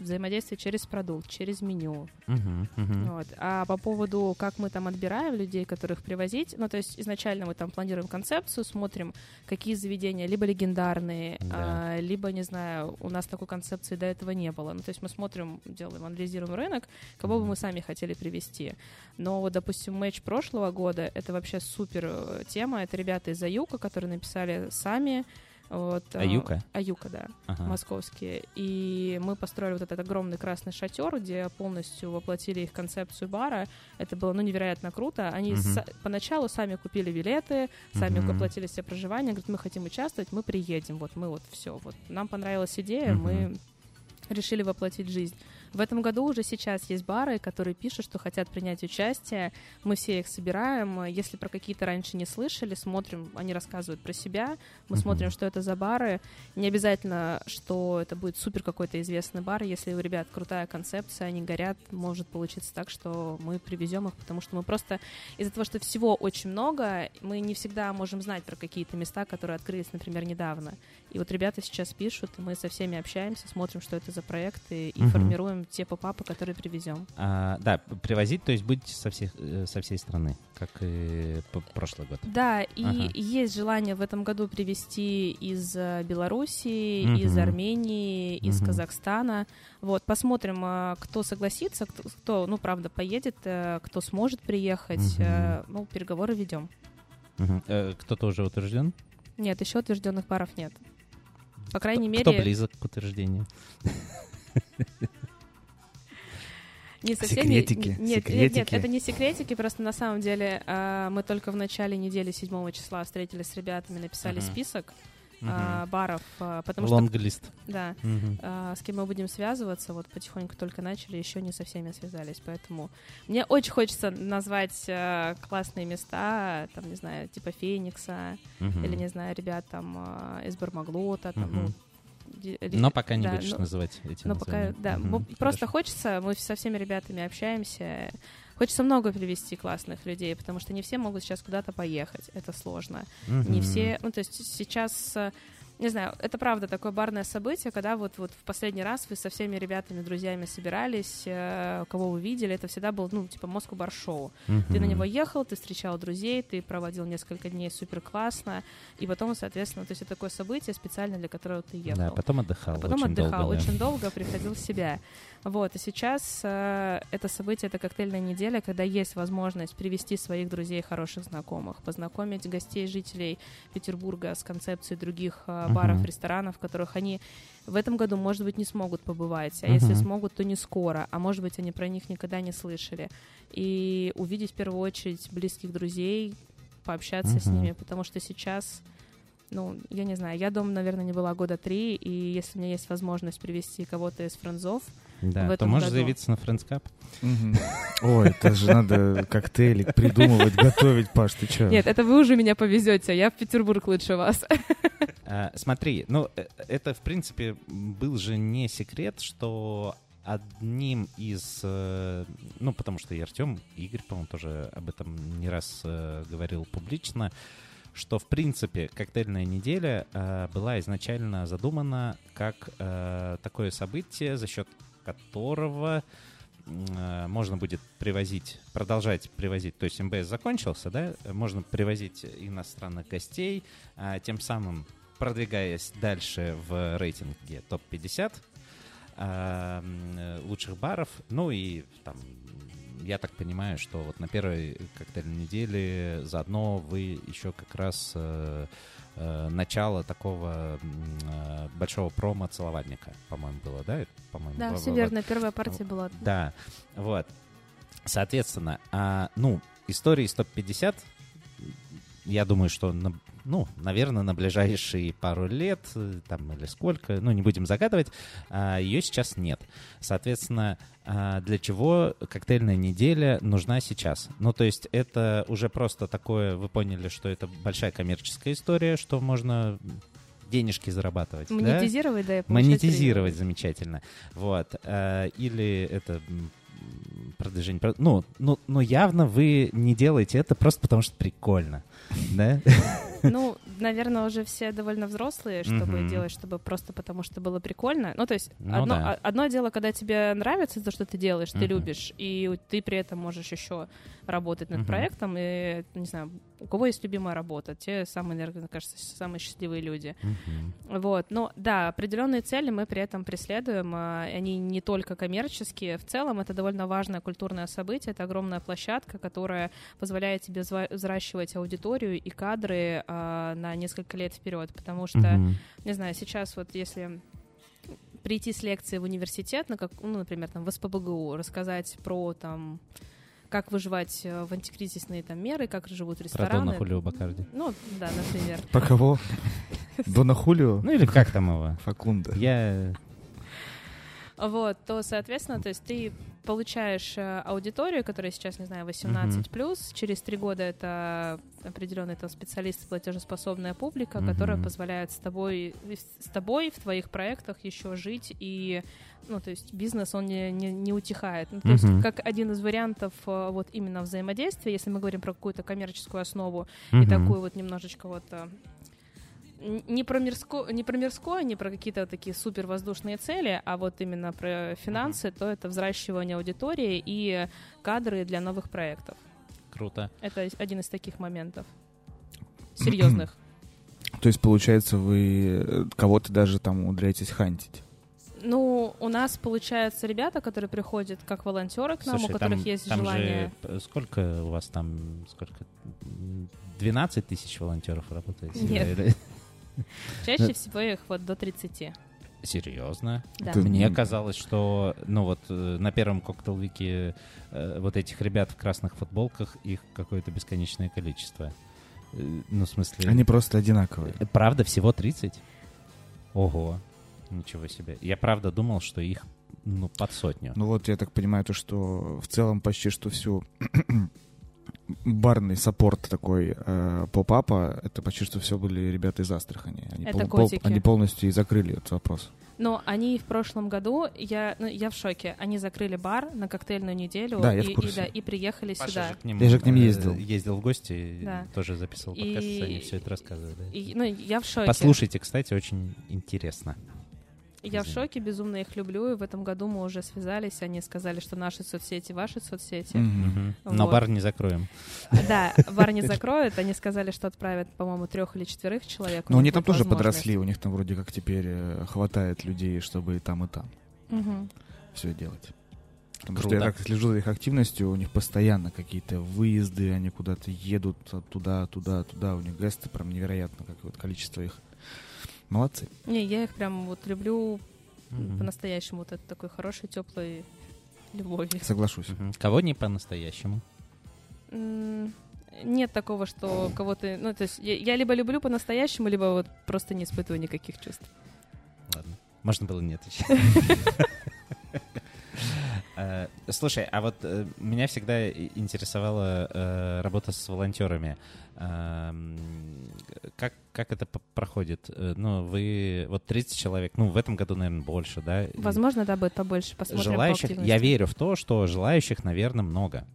взаимодействие через продукт, через меню. Мгм, мгм. Вот. А по поводу, как мы там отбираем людей, которых привозить, ну, то есть изначально мы там планируем концепцию, смотрим, какие заведения, либо легендарные, Да. а, либо, не знаю, у нас такой концепции до этого не было. Ну, то есть мы смотрим, делаем, анализируем рынок, кого бы мы сами хотели привести. Но вот, допустим, матч прошлого года, это вообще супер э, тема, это ребята из Аюка, которые написали сами. Вот, а, Аюка? Аюка, да Ага. московские. И мы построили вот этот огромный красный шатер, где полностью воплотили их концепцию бара. Это было, ну, невероятно круто. Они Мгм. са- поначалу сами купили билеты, сами Мгм. оплатили себе проживание, говорят, мы хотим участвовать, мы приедем, вот мы вот все. Вот нам понравилась идея, Мгм. мы решили воплотить жизнь. В этом году уже сейчас есть бары, которые пишут, что хотят принять участие. Мы все их собираем. Если про какие-то раньше не слышали, смотрим, они рассказывают про себя. Мы смотрим, что это за бары. Не обязательно, что это будет супер какой-то известный бар. Если у ребят крутая концепция, они горят, может получиться так, что мы привезем их, потому что мы просто из-за того, что всего очень много, мы не всегда можем знать про какие-то места, которые открылись, например, недавно. И вот ребята сейчас пишут, и мы со всеми общаемся, смотрим, что это за проекты, и Мгм. формируем те попапы, которые привезем. А, да, привозить, то есть будете со, всех, э, со всей страны, как и прошлый год. Да, и Ага. есть желание в этом году привезти из э, Белоруссии, Мгм. из Армении, из Мгм. Казахстана. Вот, посмотрим, э, кто согласится, кто, кто, ну, правда, поедет, кто сможет приехать. Э, Ну, переговоры ведем. Э, Кто-то уже утвержден? Нет, еще утвержденных паров нет. По крайней Кто мере, близок к утверждению? не со всеми... Секретики, Нет, нет, нет, секретики. это не секретики, просто на самом деле э, мы только в начале недели 7 числа встретились с ребятами, написали Мгм. список Мгм. э, баров, э, потому что... Лонглист. Да, Мгм. а, с кем мы будем связываться, вот потихоньку только начали, еще не со всеми связались, поэтому мне очень хочется назвать э, классные места, там, не знаю, типа Феникса, Мгм. или, не знаю, ребят там э, из Бармаглота, там, Мгм. ну, Но пока не да, будешь ну, называть эти но пока, названия. да, Мгм. ну, просто Хорошо. хочется, мы со всеми ребятами общаемся, хочется много привести классных людей, потому что не все могут сейчас куда-то поехать, это сложно. Не Мгм. все, ну то есть сейчас, э, не знаю, это правда такое барное событие, когда вот, вот в последний раз вы со всеми ребятами, друзьями собирались, э, кого вы видели, это всегда был, ну, типа Москва бар-шоу. Ты на него ехал, ты встречал друзей, ты проводил несколько дней супер классно, и потом, соответственно, то есть это такое событие специально для которого ты ехал. Да, потом отдыхал. А потом очень отдыхал долго, да. очень долго, приходил в себя. Вот, и сейчас э, это событие, это коктейльная неделя, когда есть возможность привести своих друзей, хороших знакомых, познакомить гостей, жителей Петербурга с концепцией других э, баров, Мгм. ресторанов, в которых они в этом году, может быть, не смогут побывать, а если Мгм. смогут, то не скоро, а может быть, они про них никогда не слышали. И увидеть в первую очередь близких друзей, пообщаться с Мгм. ними, потому что сейчас ну, я не знаю, я дома, наверное, не была года три, и если у меня есть возможность привести кого-то из френдзов, Да, в то этом можешь году. заявиться на. Мгм. Ой, это же надо коктейлик придумывать, готовить, Паш, ты чё? нет, это вы уже меня повезете, я в Петербург лучше вас. А, Смотри, ну, э, это, в принципе, был же не секрет, что одним из, э, ну, потому что и Артем, и Игорь, по-моему, тоже об этом не раз э, говорил публично, что, в принципе, коктейльная неделя э, была изначально задумана как э, такое событие, за счет которого э, можно будет привозить, продолжать привозить, то есть МБС закончился, да, можно привозить иностранных гостей, а, тем самым продвигаясь дальше в рейтинге топ-50. а, м, э, лучших баров. Ну и там, я так понимаю, что вот на первой коктейльной неделе заодно вы еще как раз э, э, начало такого э, большого промо-целовальника, по-моему, было, да? По-моему, Да, во- все во- верно. Первая партия была. да, вот. Соответственно, а, ну, истории 150, я думаю, что, на- ну, наверное, на ближайшие пару лет, э, там, или сколько, ну, не будем загадывать, а, ее сейчас нет. Соответственно, а, для чего коктейльная неделя нужна сейчас? Ну, то есть это уже просто такое, вы поняли, что это большая коммерческая история, что можно денежки зарабатывать. да? Монетизировать, да, и получать Монетизировать замечательно. Вот. Э, Или это продвижение. про- Ну, ну, но явно вы не делаете это просто потому, что прикольно. Да? Ну, наверное, уже все довольно взрослые, чтобы Мгм. делать, чтобы просто потому, что было прикольно. Ну, то есть, Ну одно, да. а- одно дело, когда тебе нравится то, что ты делаешь, ты Мгм. любишь, и ты при этом можешь еще работать над Мгм. проектом, и, не знаю, у кого есть любимая работа, те самые, наверное, кажется, самые счастливые люди. Мгм. Вот, но да, определенные цели мы при этом преследуем. а, Они не только коммерческие. В целом это довольно важное культурное событие. Это огромная площадка, которая позволяет тебе взращивать аудиторию и кадры а, на несколько лет вперед. Потому что, Мгм. не знаю, сейчас вот если прийти с лекции в университет, на как, ну, например, там, в СПБГУ, рассказать про там как выживать э, в антикризисные там меры, как живут Про рестораны. Дона Хулио Бакарди. Ну, да, например. Про кого? Дона Хулио? Ну или как там его? Факунда. Я... Вот, то, соответственно, то есть ты получаешь э, аудиторию, которая сейчас, не знаю, 18 плюс, через три года это определенный там специалист, платежеспособная публика, Мгм. которая позволяет с тобой, с тобой в твоих проектах еще жить и ну, то есть бизнес, он не, не, не утихает. Ну, то есть Мгм. как один из вариантов э, вот именно взаимодействия, если мы говорим про какую-то коммерческую основу и такую вот немножечко вот э, не про мирское, не про мирское, не про какие-то такие супер воздушные цели, а вот именно про финансы, то это взращивание аудитории и кадры для новых проектов. Круто. Это один из таких моментов серьезных. То есть, получается, вы э, кого-то даже там умудряетесь хантить. Ну, у нас получается ребята, которые приходят как волонтеры к нам, Слушай, у которых там- есть там желание. же сколько у вас там, сколько? М, 12 тысяч волонтеров работает? Нет. Чаще всего их вот до 30. Серьезно? Да. Ты- Мне казалось, что, ну вот, э, на первом коктейл-вике э, вот этих ребят в красных футболках, их какое-то бесконечное количество. Э, Ну, в смысле... Они просто одинаковые. Правда, всего 30? Ого, ничего себе. Я правда думал, что их, ну, под сотню. Ну вот, я так понимаю, то, что в целом почти что всю барный саппорт такой э, поп-апа, это почти что все были ребята из Астрахани. Они, Это пол- котики. они полностью и закрыли этот вопрос. Но они в прошлом году, я, ну, я в шоке, они закрыли бар на коктейльную неделю Да, я в и, и, да, и приехали Паша сюда. же к ним, Я же к ним э, ездил. Ездил в гости, Да. тоже записывал И- подкаст, они все это рассказывали. И, ну, я в шоке. Послушайте, кстати, очень интересно. Я в шоке, безумно их люблю, и в этом году мы уже связались, они сказали, что наши соцсети, ваши соцсети. Мгм. Мгм. Но Вот. бар не закроем. Да, бар не закроют, они сказали, что отправят, по-моему, трех или четверых человек. У Но них они там тоже подросли, у них там вроде как теперь э, хватает людей, чтобы и там, и там все делать. Потому Круто. что я так слежу за их активностью, у них постоянно какие-то выезды, они куда-то едут от туда, туда, туда, у них гесты прям невероятно, как вот количество их. Молодцы. Не, я их прям вот люблю Мгм. по-настоящему, вот это такой хорошей, теплой любовью. Соглашусь. Мгм. Кого не по-настоящему? Нет такого, что кого-то... Ну, то есть я, я либо люблю по-настоящему, либо вот просто не испытываю никаких чувств. Ладно. Можно было не отвечать. Э, Слушай, а вот э, меня всегда интересовала э, работа с волонтерами. Эм, Как, как это проходит? Э, Ну, вы... Вот 30 человек, ну, в этом году, наверное, больше, да? Возможно, да, будет побольше. Посмотрим по желающих, я активности. верю в то, что желающих, наверное, много.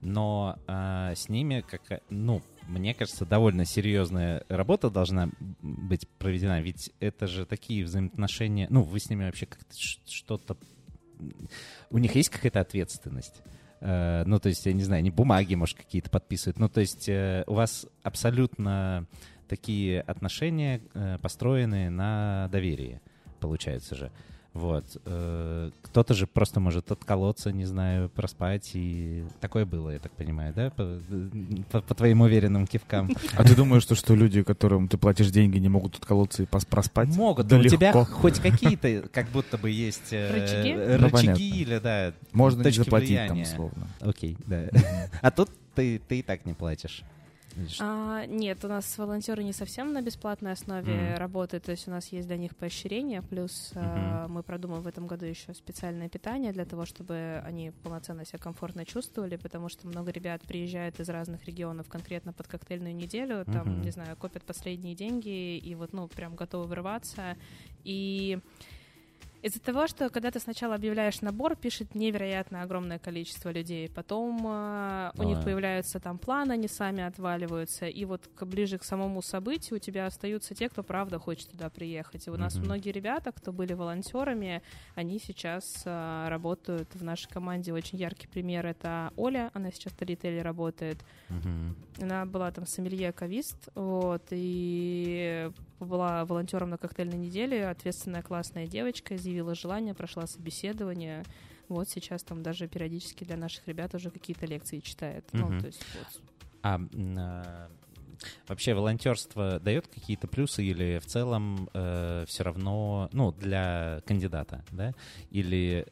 Но а, с ними, как, ну, мне кажется, довольно серьезная работа должна быть проведена, ведь это же такие взаимоотношения. Ну, вы с ними вообще как-то что-то. У них есть какая-то ответственность. Э, Ну, то есть, я не знаю, они бумаги, может, какие-то подписывают. Ну, то есть, э, у вас абсолютно такие отношения э, построены на доверии, получается же. Вот. Э, Кто-то же просто может отколоться, не знаю, проспать. И такое было, я так понимаю, да? По, по- по твоим уверенным кивкам. А ты думаешь, что, что люди, которым ты платишь деньги, не могут отколоться и пос- проспать? Могут, Да но у тебя легко. хоть какие-то, как будто бы есть э, Рычаги? Ну, рычаги понятно. или, да, Можно не заплатить там, условно. Окей, да. А тут ты, ты и так не платишь. А, нет, у нас волонтеры не совсем на бесплатной основе Мгм. работают, то есть у нас есть для них поощрения, плюс а, мы продумаем в этом году еще специальное питание для того, чтобы они полноценно себя комфортно чувствовали, потому что много ребят приезжают из разных регионов конкретно под коктейльную неделю, там, Мгм. не знаю, копят последние деньги и вот, ну, прям готовы вырваться. И из-за того, что когда ты сначала объявляешь набор, пишет невероятно огромное количество людей, потом а, у них появляются там планы, они сами отваливаются, и вот к, ближе к самому событию у тебя остаются те, кто правда хочет туда приехать. И у нас Мгм. многие ребята, кто были волонтерами, они сейчас а, работают в нашей команде. Очень яркий пример — это Оля, она сейчас в ритейле работает. Мгм. Она была там сомелье кавист, вот, и была волонтером на коктейльной неделе, ответственная классная девочка, изъявила желание, прошла собеседование. Вот сейчас там даже периодически для наших ребят уже какие-то лекции читает. Ну, Мгм. то есть вот. А а, вообще волонтерство дает какие-то плюсы или в целом все равно, ну, для кандидата, да? Или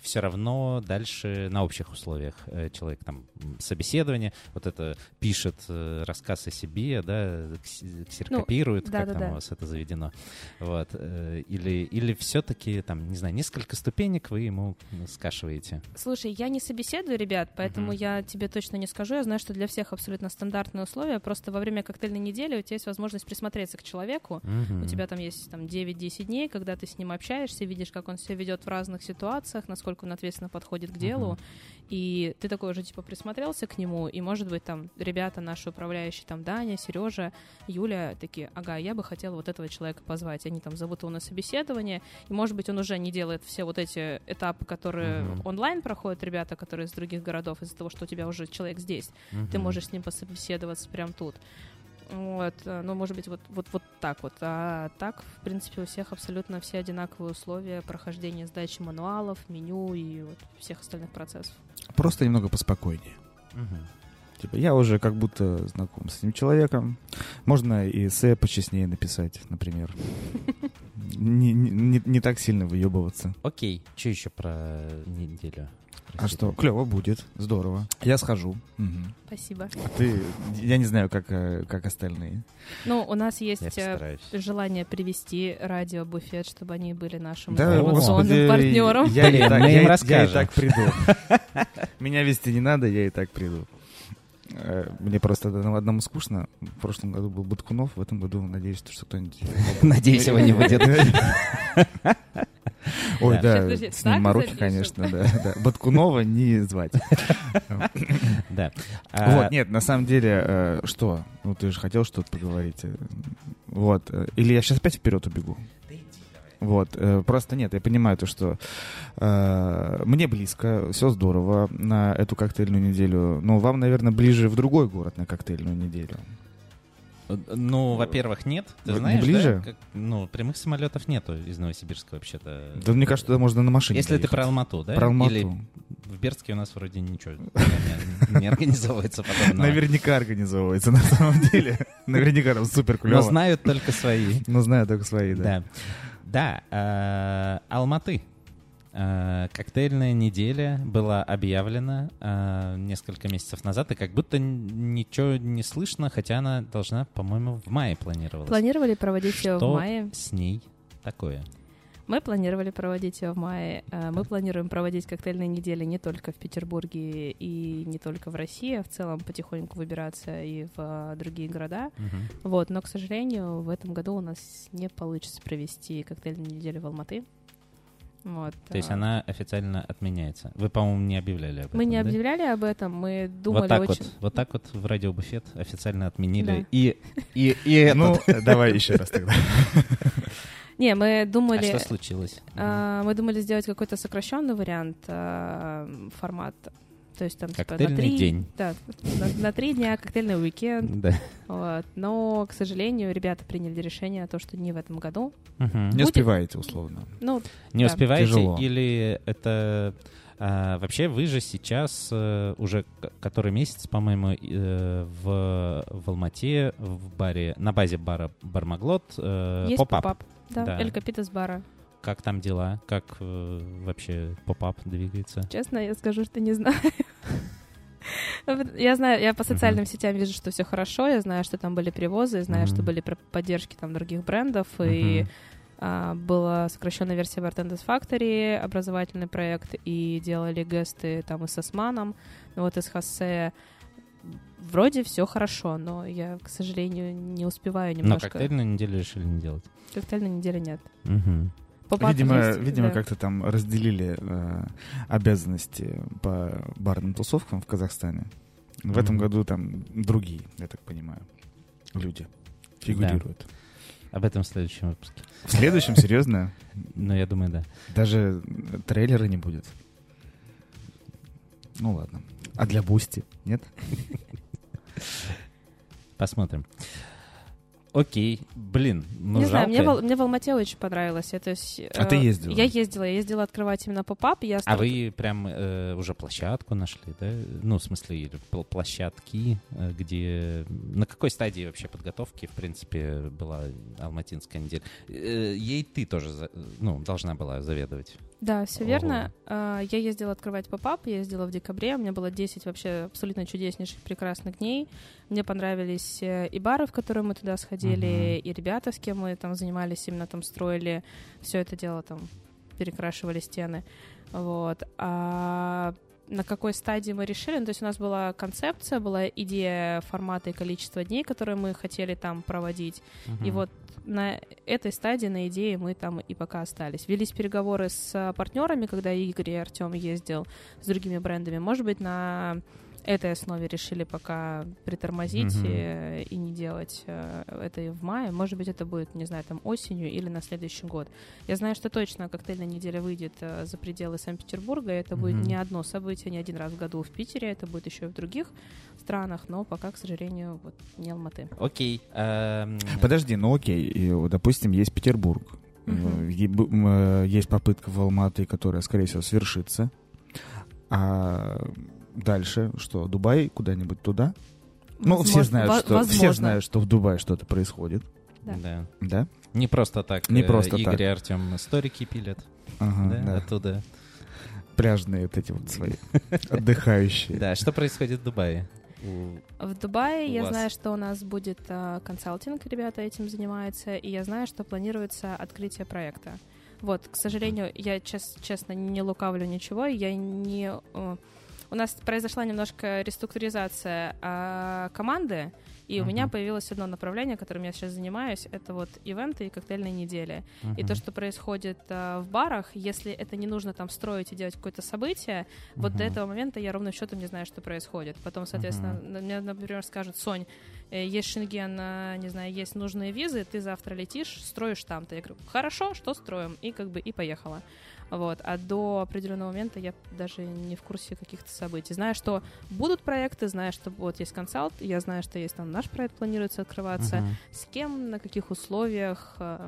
все равно дальше на общих условиях э, человек там собеседование, вот это пишет э, рассказ о себе, да, кс- ксерокопирует, как да-да-да. там у вас это заведено, вот. э, Или, или все-таки там, не знаю, несколько ступенек вы ему скашиваете. Слушай, я не собеседую ребят, поэтому Мгм. я тебе точно не скажу. Я знаю, что для всех абсолютно стандартные условия. Просто во время коктейльной недели у тебя есть возможность присмотреться к человеку. У тебя там есть там 9-10 дней, когда ты с ним общаешься, видишь, как он себя ведет в разных ситуациях, насколько он ответственно подходит к делу. Мгм. И ты такой уже типа присмотрелся к нему, и может быть там ребята наши управляющие, там Даня, Сережа, Юля такие, ага, я бы хотела вот этого человека позвать. Они там зовут его на собеседование, и может быть он уже не делает все вот эти этапы, которые Мгм. онлайн проходят ребята, которые из других городов, из-за того, что у тебя уже человек здесь ты Мгм. можешь с ним пособеседоваться прямо тут. Вот, э, ну, может быть, вот, вот, вот так вот. А так, в принципе, у всех абсолютно все одинаковые условия прохождения сдачи мануалов, меню и вот всех остальных процессов. Просто немного поспокойнее. Мгм. Типа, я уже как будто знаком с этим человеком. Можно и эссе почестнее написать, например. Не, не- так сильно выебываться. Окей, что еще про неделю? А что? Клево будет, здорово. Я схожу. Спасибо. А ты, я не знаю, как, э, как остальные. Ну, у нас есть э, желание привести радио Буфет, чтобы они были нашим Да, информационным партнером. Я, Блин, я и- я и расскажем. так приду. Меня вести не надо, я и так приду. Э, Мне просто одному одному скучно. В прошлом году был Баткунов, в этом году надеюсь, что кто-нибудь... Надеюсь, его не будет. Ой, Да. с ним конечно, да. Баткунова не звать. Да. А, Вот, нет, на самом деле, э, что? Ну, ты же хотел что-то поговорить. э, Вот. Или я сейчас опять вперед убегу? Вот, э, просто нет, я понимаю то, что э, мне близко, все здорово на эту коктейльную неделю, но вам, наверное, ближе в другой город на коктейльную неделю. Ну, во-первых, нет. Ты Не знаешь, да, ближе? как- ну, прямых самолетов нету из Новосибирска вообще-то. Да мне кажется, туда можно на машине Если ты доехать. про Алмату, да? Про Алмату. Или в Бердске у нас вроде ничего не, не организовывается подобного. Наверняка организовывается на самом деле. Наверняка там супер Но клево. знают только свои. Но знаю только свои, да. Да. Да, э, Алматы. Э, Коктейльная неделя была объявлена э, несколько месяцев назад, и как будто ничего не слышно, хотя она должна, по-моему, в мае планировалась. Планировали проводить ее в мае. с ней такое? Мы планировали проводить ее в мае. Э, Мы планируем проводить коктейльные недели не только в Петербурге и не только в России, а в целом потихоньку выбираться и в э, другие города. Мгм. Вот, но, к сожалению, в этом году у нас не получится провести коктейльную неделю в Алматы. Вот. То есть а, она официально отменяется. Вы, по-моему, не объявляли об этом, Мы не да? объявляли об этом, мы думали Вот так очень... вот, вот так вот в радиобуфет официально отменили Да. и и и этот. Ну, давай еще раз тогда. Не, мы а думали... что случилось? а, мы думали сделать какой-то сокращенный вариант а, формата. То есть там типа, на три... день. Да, на, на три дня коктейльный уикенд. Да. Вот. Но, к сожалению, ребята приняли решение, то, что не в этом году. Не Будет- успеваете, условно. Ну, Не Да. успеваете Тяжело. или это... а, вообще вы же сейчас э, уже который месяц, по-моему, э, в, в Алмате, в баре, на базе бара Бармаглот, э, есть pop-up. pop-up. Да, Да. El Copitas бара. Как там дела? Как э, вообще pop-up двигается? Честно, я скажу, что не знаю. Я знаю, я по социальным сетям вижу, что все хорошо, я знаю, что там были привозы, я знаю, что были поддержки там других брендов, и а, была сокращенная версия Bartenders Factory, образовательный проект, и делали гесты там и с Османом, ну вот из Хосе. Вроде все хорошо, но я, к сожалению, не успеваю Но немножко. коктейльную неделю решили не делать. Коктейльной недели нет. Мгм. Поп-ап Видимо, есть, видимо да. как-то там разделили э, обязанности по барным тусовкам в Казахстане. В этом Мгм. году там другие, я так понимаю, люди фигурируют. Об этом в следующем выпуске. В следующем, серьезно, Ну, я думаю, да. даже трейлера не будет. Ну ладно. А для Boosty? Нет? Посмотрим. Окей. Блин, ну не знаю, жалко. мне, в, мне в Алмате очень понравилось. Это, А ты э, ездила? Я ездила, я ездила открывать именно pop-up. Я А стал- вы прям э, уже площадку нашли, да? Ну, в смысле, площадки, э, где... На какой стадии вообще подготовки, в принципе, была Алматинская неделя? Э, Ей ты тоже, ну, должна была заведовать. Да, все верно. А, Я ездила открывать поп-ап, я ездила в декабре, у меня было 10 вообще абсолютно чудеснейших, прекрасных дней. Мне понравились э, и бары, в которые мы туда сходили, Мгм. и ребята, с кем мы там занимались, именно там строили все это дело, там перекрашивали стены. Вот. А на какой стадии мы решили? Ну, то есть у нас была концепция, была идея формата и количества дней, которые мы хотели там проводить. И Мгм. вот на этой стадии, на идее, мы там и пока остались. Велись переговоры с партнерами, когда Игорь и Артем ездил с другими брендами. Может быть, на этой основе решили пока притормозить Мгм. э, и не делать э, это и в мае. Может быть, это будет, не знаю, там осенью или на следующий год. Я знаю, что точно коктейльная неделя выйдет э, за пределы Санкт-Петербурга. Это будет Мгм. не одно событие, не один раз в году в Питере. Это будет еще и в других странах, но пока, к сожалению, вот не Алматы. Окей. эм, Подожди, ну окей, и, допустим, есть Петербург. Э, Есть попытка в Алматы, которая, скорее всего, свершится. А дальше что, Дубай куда-нибудь туда? Ну, все знают, что, все возможно. знают, что в Дубае что-то происходит, Да. Да. да? Не просто так. Не э, просто Игорь так. и Артем историки пилят. Ага, да, да. Оттуда. Пляжные вот эти вот свои отдыхающие. Да, что происходит в Дубае? В Дубае я вас? знаю, что у нас будет а, консалтинг, ребята этим занимаются, и я знаю, что планируется открытие проекта. Вот, к сожалению, я чес- честно не лукавлю ничего, я не... у нас произошла немножко реструктуризация а, команды, и у меня появилось одно направление, которым я сейчас занимаюсь, это вот ивенты и коктейльные недели. И Мгм. то, что происходит а, в барах, если это не нужно там строить и делать какое-то событие, вот до этого момента я ровно счетом не знаю, что происходит. Потом, соответственно, на- мне, например, скажут, Сонь, э, есть Шенген, а, не знаю, есть нужные визы, ты завтра летишь, строишь там-то. Я говорю, хорошо, что строим? И как бы и поехала. Вот. А до определенного момента я даже не в курсе каких-то событий. Знаю, что будут проекты, знаю, что вот есть консалт, я знаю, что есть там наш проект планируется открываться. Мгм. С кем, на каких условиях, э,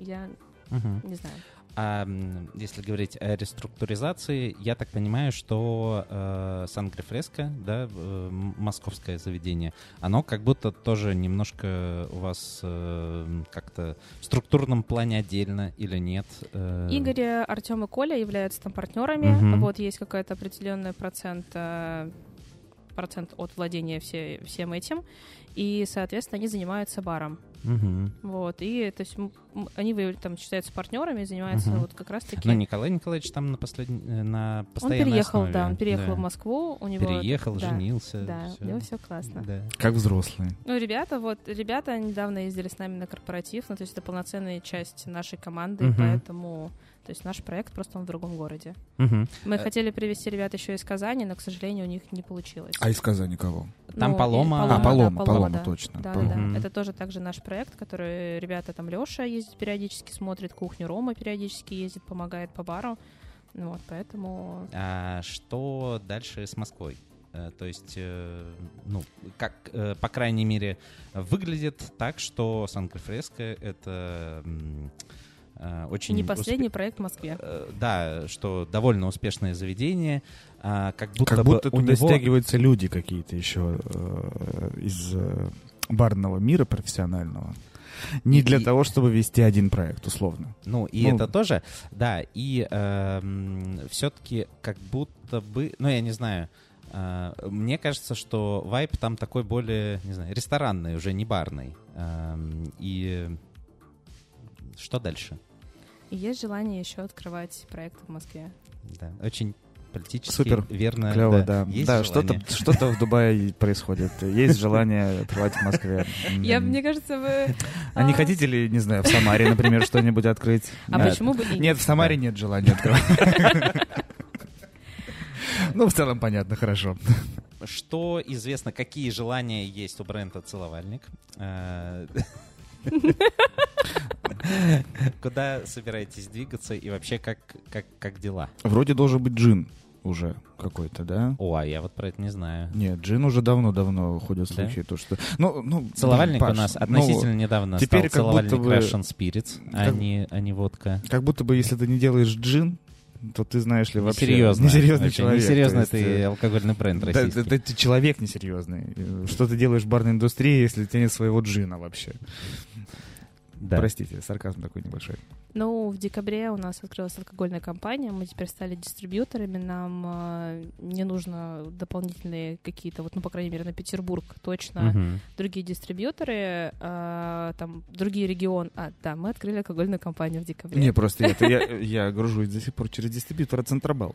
я Мгм. не знаю. А если говорить о реструктуризации, я так понимаю, что э, Сан-Грефреско, да, э, московское заведение, оно как будто тоже немножко у вас э, как-то в структурном плане отдельно или нет? Э, Игорь, Артем и Коля являются там партнерами. Мгм. Вот есть какой-то определенный процент, э, процент от владения все, всем этим. И, соответственно, они занимаются баром. Мгм. Вот. И то есть они вы- там считаются партнерами занимаются Мгм. вот как раз-таки. Но Николай Николаевич там на, послед... э, на он постоянной переехал, основе. да, он переехал Да. в Москву. У него Переехал, да, женился. Да, всё. у него все классно. Да. Как взрослые. Ну, ребята, вот, ребята недавно ездили с нами на корпоратив, ну, то есть это полноценная часть нашей команды, Мгм. поэтому, то есть наш проект просто он в другом городе. Мгм. Мы Э, хотели привезти ребят еще из Казани, но, к сожалению, у них не получилось. А из Казани кого? Там Ну, и Палома- А, да, Палома, Палома, да. точно. Да, Палома. да, да. Это тоже также наш проект, который ребята там Леша ездит периодически, смотрит кухню, Рома периодически ездит, помогает по бару. Ну Вот, поэтому... А что дальше с Москвой? Э, То есть, э, ну, как, по крайней мере, выглядит так, что Сан-Кальфреско — это очень... Не последний проект в Москве. Э, Да, что довольно успешное заведение, а, как будто, Как бы будто у туда него... стягиваются люди какие-то еще э, из э, барного мира профессионального. Не для и- того, чтобы вести один проект, условно. Ну, и Ну. это тоже, да, и все-таки как будто бы, ну, я не знаю, э, мне кажется, что вайп там такой более, не знаю, ресторанный, уже не барный. Эм, И что дальше? И есть желание еще открывать проекты в Москве. Да, очень политически Супер. верно. Клево, да. Есть Да, что-то что в Дубае происходит. Есть желание открывать в Москве. Я, мне кажется, вы... А не а, хотите ли, не знаю, в Самаре, например, что-нибудь открыть? А почему бы и Нет, в Самаре нет желания открывать. Ну, в целом понятно, хорошо. Что известно, какие желания есть у бренда «Целовальник»? Куда собираетесь двигаться и вообще как, как, как дела? Вроде должен быть джин уже какой-то, да? О, а я вот про это не знаю. Нет, джин уже давно-давно ходят Да? слухи, то что... Ну, ну, Целовальник Паш, у нас ну, относительно недавно теперь стал как будто целовальник бы- Russian Spirits, а, как- не, а не водка. Как будто бы, если ты не делаешь джин, то ты знаешь ли вообще... Несерьезно. Несерьезный Вообще человек. Несерьезно то ты есть, э, алкогольный бренд Да, российский. да, да, ты человек несерьезный. Э, Что ты делаешь в барной индустрии, если у тебя нет своего джина вообще? Да. Простите, сарказм такой небольшой. Ну, в декабре у нас открылась алкогольная компания, мы теперь стали дистрибьюторами, нам э, не нужно дополнительные какие-то, вот, ну, по крайней мере, на Петербург точно Мгм. другие дистрибьюторы, э, там, другие регионы. А, да, мы открыли алкогольную компанию в декабре. Не, просто это я, я гружусь до сих пор через дистрибьютора Центробал.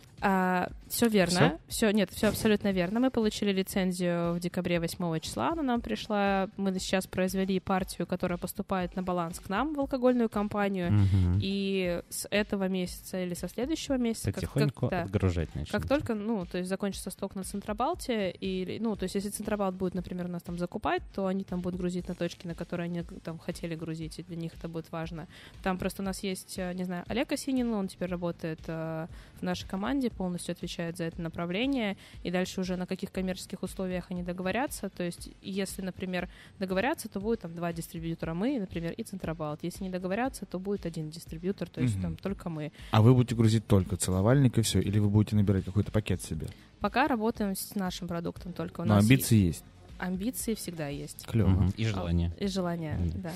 все верно. Все, нет, все абсолютно верно. Мы получили лицензию в декабре 8 числа, она нам пришла. Мы сейчас произвели партию, которая поступает на баланс к нам в алкогольную компанию. Мгм. И с этого месяца или со следующего месяца, как- как- Потихоньку да, отгружать начнете. как только, ну, то есть закончится сток на Центробалте, или, ну, то есть если Центробалт будет, например, нас там закупать, то они там будут грузить на точки, на которые они там хотели грузить, и для них это будет важно. Там просто у нас есть, э, не знаю, Олег Осинин, он теперь работает э, в нашей команде, полностью отвечает за это направление, и дальше уже на каких коммерческих условиях они договорятся, то есть если, например, договорятся, то будет там два дистрибьютора мы, например, и Центробалт. Если не договорятся, то будет один дистрибьютор, то есть Мгм. там только мы. А вы будете грузить только целовальник и все? Или вы будете набирать какой-то пакет себе? Пока работаем с нашим продуктом только. У Но нас амбиции есть. амбиции всегда есть. Клево. Мгм. И желание. И желание, Мгм. да.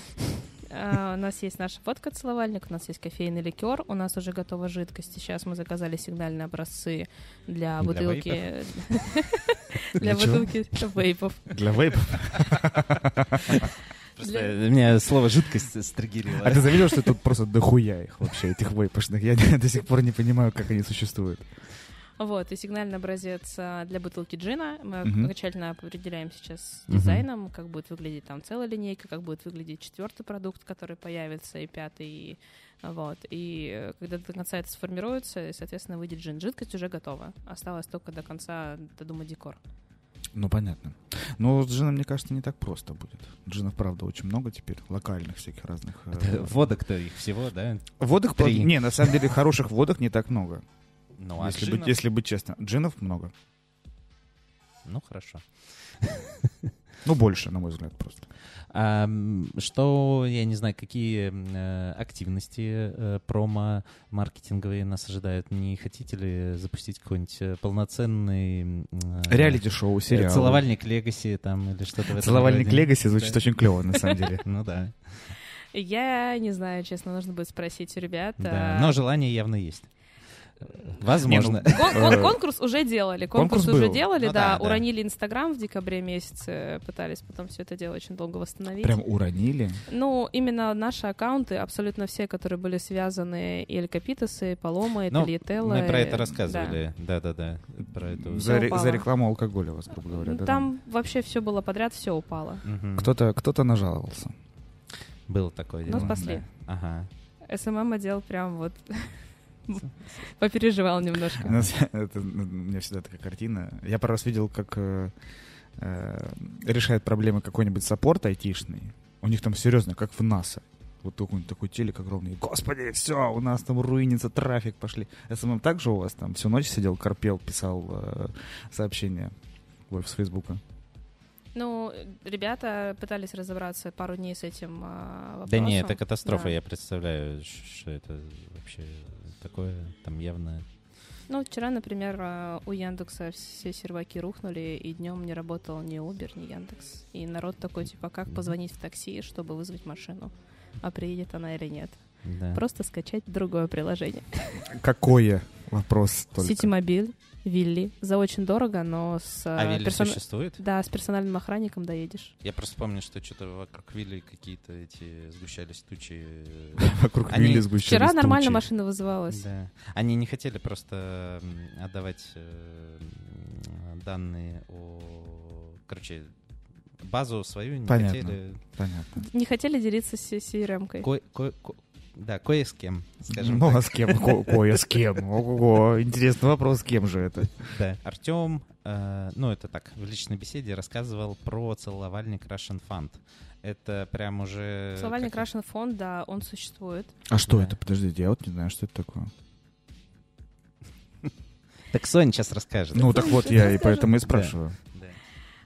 А, У нас есть наша водка целовальник, у нас есть кофейный ликер, у нас уже готова жидкость. Сейчас мы заказали сигнальные образцы для Для бутылки. Для бутылки вейпов. Для вейпов. Просто меня слово «жидкость» стригерило. А ты заметил, что тут просто дохуя их вообще, этих вейпошных? Я до сих пор не понимаю, как они существуют. Вот, и сигнальный образец а, для бутылки джина. Мы Мгм. окончательно определяем сейчас дизайном, как будет выглядеть там целая линейка, как будет выглядеть четвертый продукт, который появится, и пятый, и, вот. И э, когда до конца это сформируется, соответственно, выйдет джин. Жидкость уже готова. Осталось только до конца додумать декор. Ну, понятно. Но с джином, мне кажется, не так просто будет. Джинов, правда, очень много теперь, локальных всяких разных. э, Водок-то их всего, да? Водок, Три. не, на самом деле, хороших водок не так много. Ну, а если, джинов? быть, если быть честно. Джинов много. Ну, хорошо. Ну, больше, на мой взгляд, просто. А, что, я не знаю, какие э, активности э, промо-маркетинговые нас ожидают? Не хотите ли запустить какой-нибудь э, полноценный... э, Реалити-шоу, э, сериал. Целовальник Легаси там или что-то в этом Целовальник? Легаси звучит Да. очень клево, на самом деле. Ну да. Я не знаю, честно, нужно будет спросить у ребят. да. а, Но желание явно есть. Возможно. Кон- Э, конкурс уже делали, конкурс, конкурс уже был. делали, Ну да, уронили Инстаграм в декабре месяце, пытались потом все это дело очень долго восстановить. Прям уронили. Ну, именно наши аккаунты, абсолютно все, которые были связаны, и Элькапитасы, и Паломы, и Ну, Талиетелла, Мы про это рассказывали. Да-да-да. Про. Всё За, ре- упало. за рекламу алкоголя вас, грубо говоря. Ну, да, Там вообще все было подряд, все упало. Кто-то, кто-то нажаловался. Было такое дело. Ну, спасли. Да. Ага. SMM отдел прям вот попереживал немножко. У нас- это, ну, у меня всегда такая картина. Я пару раз видел, как э, э, решает проблемы какой-нибудь саппорт айтишный. У них там серьезно, как в НАСА. Вот какой-нибудь такой телек огромный. Господи, все, у нас там руинится трафик, пошли. SMM также у вас там всю ночь сидел, корпел, писал э, сообщения с Фейсбука? Ну, ребята пытались разобраться пару дней с этим э, вопросом. Да не, это катастрофа, Да. я представляю, что это вообще такое, там явно... Ну, вчера, например, э, у Яндекса все серваки рухнули, и днем не работал ни Uber, ни Яндекс. И народ такой, типа, как Мгм. позвонить в такси, чтобы вызвать машину? А приедет она или нет? Да. Просто скачать другое приложение. Какое? Вопрос только. Ситимобиль, Вилли. За очень дорого, но с... э, А Вилли персона- существует? Да, с персональным охранником доедешь. Я просто помню, что что-то вокруг Вилли какие-то эти сгущались тучи. Вокруг Вилли сгущались Вчера нормально машина вызывалась. Они не хотели просто отдавать э, данные о... Короче, базу свою не Понятно. хотели. Понятно. Не хотели делиться с CRM-кой. Ко- ко- ко- да, кое с кем, скажем ну, так. а с кем? Ко- Кое с кем? Ого, интересный вопрос, с кем же это? Да. Артем, э, ну это так, в личной беседе рассказывал про целовальник Russian Fund. Это прям уже... Словальник как- Russian Fund, да, он существует. А что Да. это? Подождите, я вот не знаю, что это такое. Так Соня сейчас расскажет. Ну, так вот, я и поэтому и спрашиваю.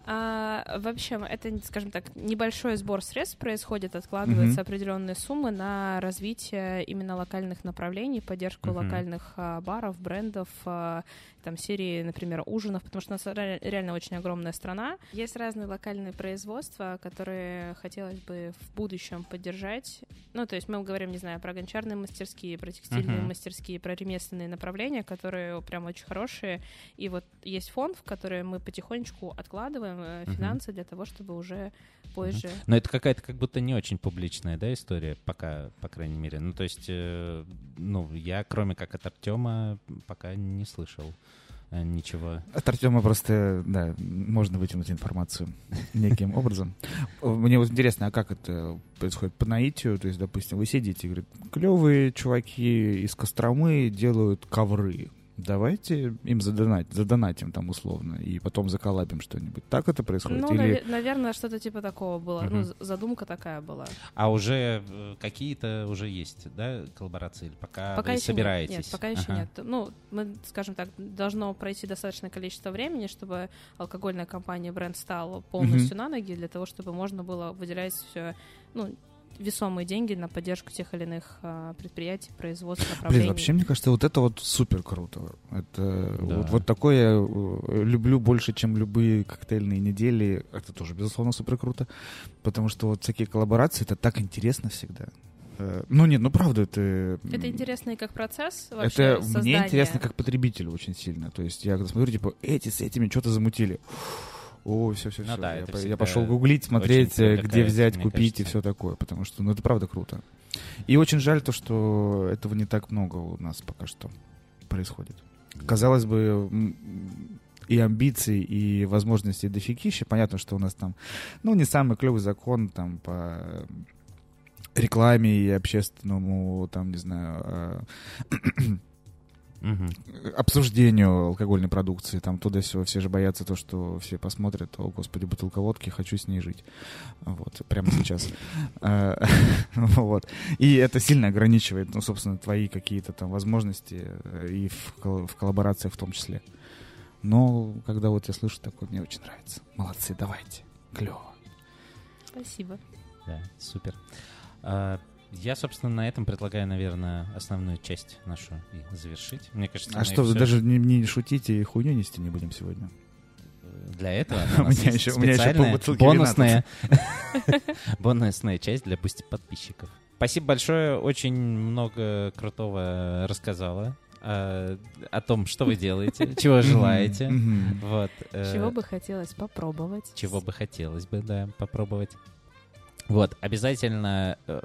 А, в общем, это, скажем так, небольшой сбор средств происходит, откладываются Мгм. определенные суммы на развитие именно локальных направлений, поддержку Мгм. локальных а, баров, брендов, а, там серии, например, ужинов, потому что у нас ре- реально очень огромная страна. Есть разные локальные производства, которые хотелось бы в будущем поддержать. Ну, то есть мы говорим, не знаю, про гончарные мастерские, про текстильные Мгм. мастерские, про ремесленные направления, которые прям очень хорошие. И вот есть фонд, в который мы потихонечку откладываем Мгм. финансы для того, чтобы уже позже... Но это какая-то как будто не очень публичная, да, история, пока, по крайней мере. Ну, то есть, э, ну, я, кроме как от Артема, пока не слышал ничего. От Артема просто, да, можно вытянуть информацию неким образом. Мне вот интересно, а как это происходит по наитию? То есть, допустим, вы сидите и говорите, клевые чуваки из Костромы делают ковры. Давайте им задонать, задонатим там условно, и потом заколабим что-нибудь. Так это происходит? Ну, Или... наверное, что-то типа такого было. Ну, Мгм. з- задумка такая была. А уже э, какие-то уже есть, да, коллаборации? Или пока, пока вы еще собираетесь? нет. Нет, пока еще Ага. нет. Ну, мы, скажем так, должно пройти достаточное количество времени, чтобы алкогольная компания бренд стала полностью на ноги, для того, чтобы можно было выделять все, ну, весомые деньги на поддержку тех или иных а, предприятий, производств, направлений. Блин, вообще, мне кажется, вот это вот супер круто. Это Да. вот, вот такое я э, люблю больше, чем любые коктейльные недели. Это тоже, безусловно, супер круто. Потому что вот всякие коллаборации, это так интересно всегда. Э, Ну нет, ну правда, это... Это интересно и как процесс вообще Это мне создания. интересно как потребителю очень сильно. То есть я когда смотрю, типа, эти с этими что-то замутили. О, все, все, Ну все. да, я, я пошел гуглить, смотреть, э, где взять, купить и кажется. все такое. Потому что, ну, это правда круто. И очень жаль то, что этого не так много у нас пока что происходит. Казалось бы, и амбиций, и возможностей дофигища. Понятно, что у нас там, ну, не самый клевый закон там по рекламе и общественному, там, не знаю, э, Мгм. обсуждению алкогольной продукции, там туда все, все же боятся то, что все посмотрят, о, господи, бутылка водки, хочу с ней жить. Вот, прямо сейчас. Э, Вот. И это сильно ограничивает, ну, собственно, твои какие-то там возможности э, и в кол- в коллаборациях в том числе. Но когда вот я слышу такое, мне очень нравится. Молодцы, давайте. Клево. Спасибо. Да, супер. Я, собственно, на этом предлагаю, наверное, основную часть нашу и завершить. Мне кажется, А что, вы всё- даже не, не шутите и хуйню нести не будем сегодня? Для этого У у меня есть еще- у меня еще бонусная, бонусная часть для пусть подписчиков. Спасибо большое, очень много крутого рассказала э, о том, что вы делаете, чего желаете. Вот. э, Чего бы хотелось попробовать? чего бы хотелось бы, да, попробовать. Вот, обязательно, э,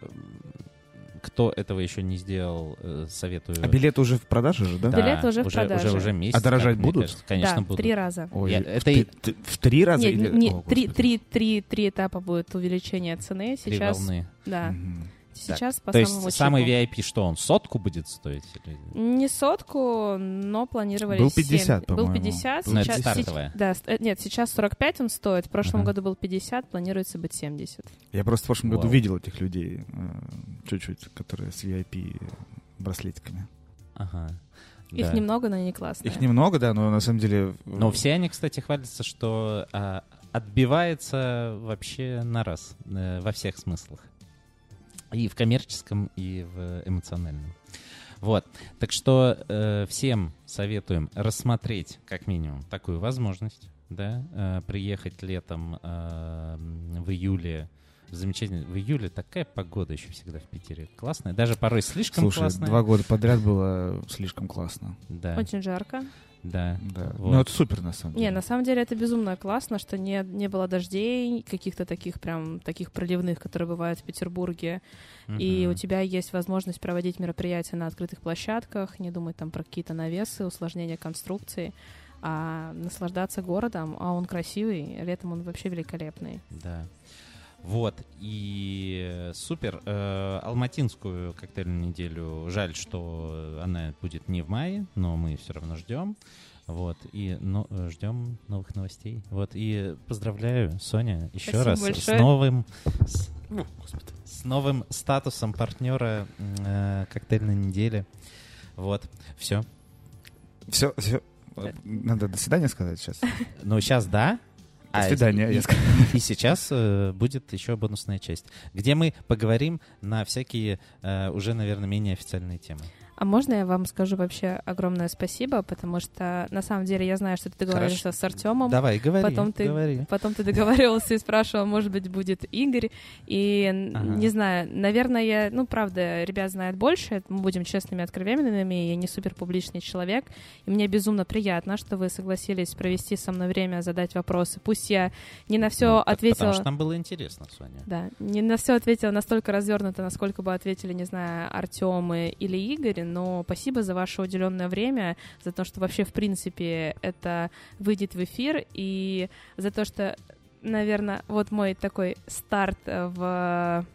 кто этого еще не сделал, э, советую. А билеты уже в продаже же, да? Да, Билеты уже в продаже. Уже, уже месяц. А дорожать как будут? кажется. Конечно, да, будут. три раза. Ой, Я- в это три- и- т- в три раза? Нет, или- не, О, три, три, три, три этапа будет увеличение цены. Три Сейчас, волны. да, Мгм. Сейчас по То есть самому самый чипу. VIP что, он сотку будет стоить? Не сотку, но планировали Был 7. 50, Был по-моему. 50. Ну, это сейчас, стартовая. сеч- Да, э, нет, сейчас 45 он стоит. В прошлом Ага. году был 50, планируется быть 70. Я просто в прошлом году Вау. видел этих людей, э, чуть-чуть, которые с VIP браслетиками. Ага. Их да. немного, но они классные. Их немного, да, но на самом деле... Но все они, кстати, хвалятся, что а, отбивается вообще на раз, э, во всех смыслах. И в коммерческом, и в эмоциональном. Вот. Так что э, всем советуем рассмотреть, как минимум, такую возможность, да, э, приехать летом э, в июле. Замечательно. В июле такая погода еще всегда в Питере. Классная. Даже порой слишком Слушай, классная. два года подряд было слишком классно. Да, Очень жарко. Да. Да. Вот. Ну, это супер, на самом деле. Не, на самом деле это безумно классно, что не, не было дождей, каких-то таких прям таких проливных, которые бывают в Петербурге. И Мгм. у тебя есть возможность проводить мероприятия на открытых площадках, не думать там про какие-то навесы, усложнения конструкции, а наслаждаться городом, а он красивый, летом он вообще великолепный. Да. Вот, и э, супер. Э, Алматинскую коктейльную неделю, жаль, что она будет не в мае, но мы все равно ждем. Вот, и но, э, ждем новых новостей. Вот, и поздравляю, Соня, еще Спасибо раз большое. с новым с, с новым статусом партнера э, коктейльной недели. Вот, все. Все, все. Надо до свидания сказать сейчас. Ну, сейчас да. До А, свидания, и- я сказал. И сейчас э, будет еще бонусная часть, где мы поговорим на всякие э, уже, наверное, менее официальные темы. А можно я вам скажу вообще огромное спасибо, потому что на самом деле я знаю, что ты договорился с Артемом. Давай, говори, потом ты- говори. Потом ты договаривался и спрашивал, может быть, будет Игорь. И Ага. не знаю, наверное, я, ну, правда, ребят знают больше, мы будем честными, откровенными, я не супер публичный человек. И мне безумно приятно, что вы согласились провести со мной время, задать вопросы. Пусть я не на все Ну, ответила. Потому что нам было интересно, Соня. Да, не на все ответила настолько развернуто, насколько бы ответили, не знаю, Артем или Игорь, но спасибо за ваше уделенное время, за то, что вообще, в принципе, это выйдет в эфир, и за то, что, наверное, вот мой такой старт в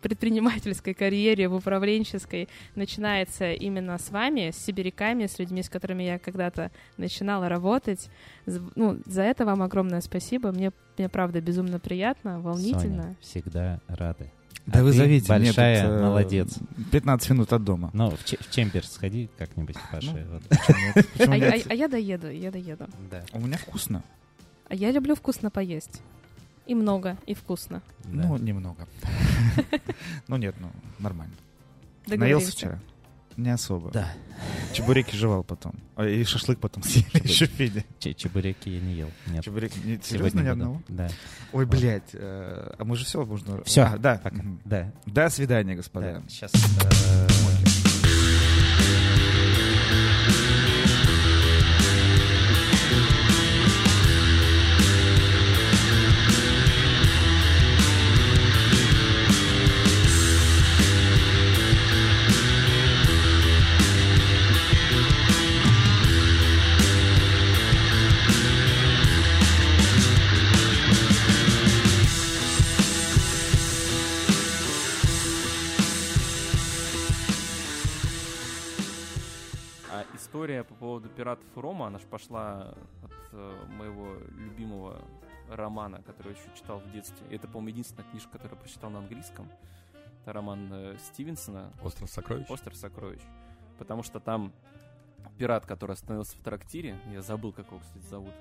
предпринимательской карьере, в управленческой, начинается именно с вами, с сибиряками, с людьми, с которыми я когда-то начинала работать. Ну, за это вам огромное спасибо. Мне, мне правда, безумно приятно, волнительно. Соня, всегда рады. Да А вы мне большая тут, э, молодец. 15 минут от дома. Ну, в, в Чембер сходи как-нибудь, Паша. Ну, вот. Почему А, нет? а- а я доеду, я доеду. Да, У меня вкусно. А я люблю вкусно поесть. И много, и вкусно. да. Ну, немного. Ну нет, ну, нормально. Наелся вчера? Не особо. Да. Чебуреки жевал потом. А, И шашлык потом съели еще Федя. Че- чебуреки я не ел. Нет. Чебуреки. Не- Сегодня Серьезно, ни одного? Да. Ой, блядь. э, А мы же все можно... Всё, А, да. пока. Да. До свидания, господа. да. Сейчас. А история по поводу пиратов Рома, она же пошла от э, моего любимого романа, который я еще читал в детстве. И это, по-моему, единственная книжка, которую я прочитал на английском. Это роман э, Стивенсона Остров сокровищ. «Остров сокровищ». Потому что там пират, который остановился в трактире, я забыл, как его, кстати, зовут,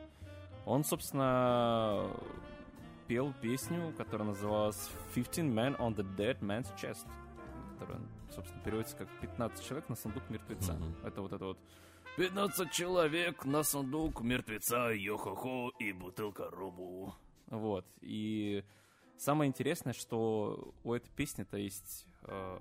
он, собственно, пел песню, которая называлась «15 Men on the Dead Man's Chest», которая, собственно, переводится как «15 человек на сундук мертвеца». Мгм. Это вот это вот 15 человек на сундук мертвеца, йо-хо-хо и бутылка рому. Вот. И самое интересное, что у этой песни-то есть э,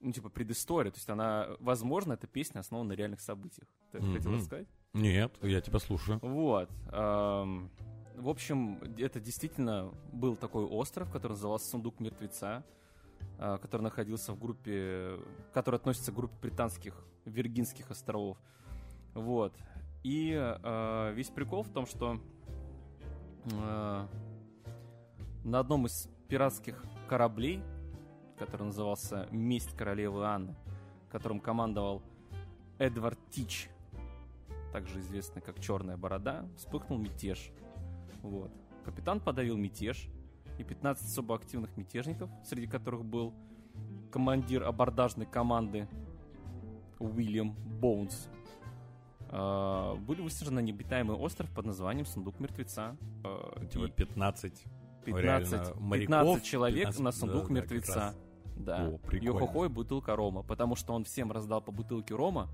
ну, типа, предыстория. То есть она, возможно, эта песня основана на реальных событиях. Ты Мгм. хотел сказать? Нет, я тебя слушаю. Вот. эм, в общем, это действительно был такой остров, который назывался Сундук мертвеца, э, который находился в группе, который относится к группе британских Виргинских островов. Вот. И э, весь прикол в том, что э, на одном из пиратских кораблей который назывался «Месть королевы Анны», которым командовал Эдвард Тич, также известный как Черная Борода, вспыхнул мятеж. Вот. Капитан подавил мятеж, и 15 особо активных мятежников, среди которых был командир абордажной команды Уильям Боунс, э, были высажены на необитаемый остров под названием Сундук Мертвеца. Э, Типа и 15, 15, реально, моряков, 15 человек 15, на сундук да, мертвеца. Да. О, прикольно. Йохохо и бутылка рома. Потому что он всем раздал по бутылке рома.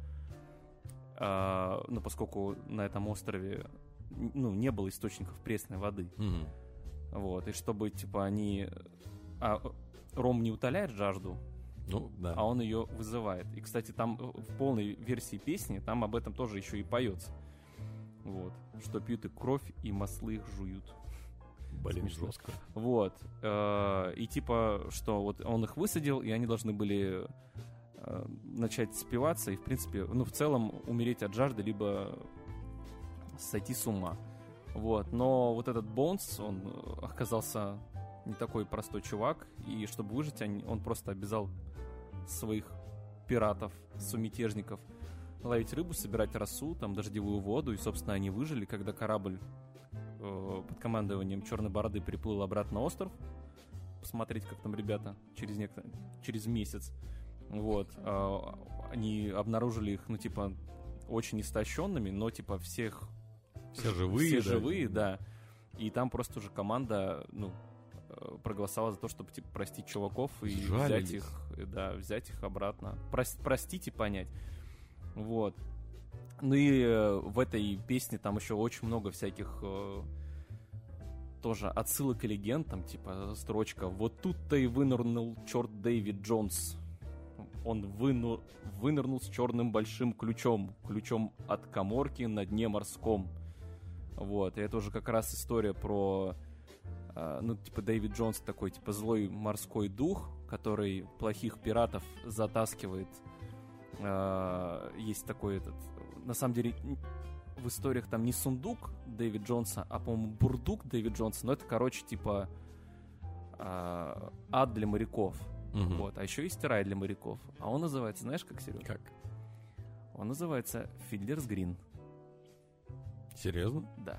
а, ну, поскольку на этом острове ну, не было источников пресной воды. Мгм. Вот. И чтобы, типа, они... А ром не утоляет жажду, Ну, да. а он ее вызывает. И, кстати, там в полной версии песни там об этом тоже еще и поется. Вот. Что пьют и кровь, и маслы их жуют. Блин, смешно. жестко. Вот. Э, И типа, что вот он их высадил, и они должны были э, начать спиваться и, в принципе, ну, в целом умереть от жажды, либо сойти с ума. Вот. Но вот этот Бонс, он э, оказался не такой простой чувак, и чтобы выжить, они- он просто обязал своих пиратов, сумятежников ловить рыбу, собирать росу, там, дождевую воду, и, собственно, они выжили, когда корабль э, под командованием Черной Бороды приплыл обратно на остров, посмотреть, как там ребята через, некто... через месяц. Вот. а, Они обнаружили их, ну, типа, очень истощенными, но, типа, всех... Все живые, Все да? живые, да. И там просто уже команда, ну, э, проголосовала за то, чтобы, типа, простить чуваков и взять их, да, взять их обратно. Прос- простить и понять. Вот. Ну и э, в этой песне там еще очень много всяких э, тоже отсылок и легенд, там типа строчка «Вот тут-то и вынырнул черт Дэвид Джонс». Он выну- вынырнул с черным большим ключом, ключом от коморки на дне морском. Вот, и это уже как раз история про, ну, типа, Дэвид Джонс такой, типа, злой морской дух, который плохих пиратов затаскивает. Э, есть такой этот... На самом деле, в историях там не сундук Дэвид Джонса, а, по-моему, бурдук Дэвид Джонса. Но это, короче, типа э, ад для моряков. Мгм. Вот. А еще есть рай для моряков. А он называется, знаешь, как, Серега? Как? Он называется Фидлерс Грин. Серьезно? Да.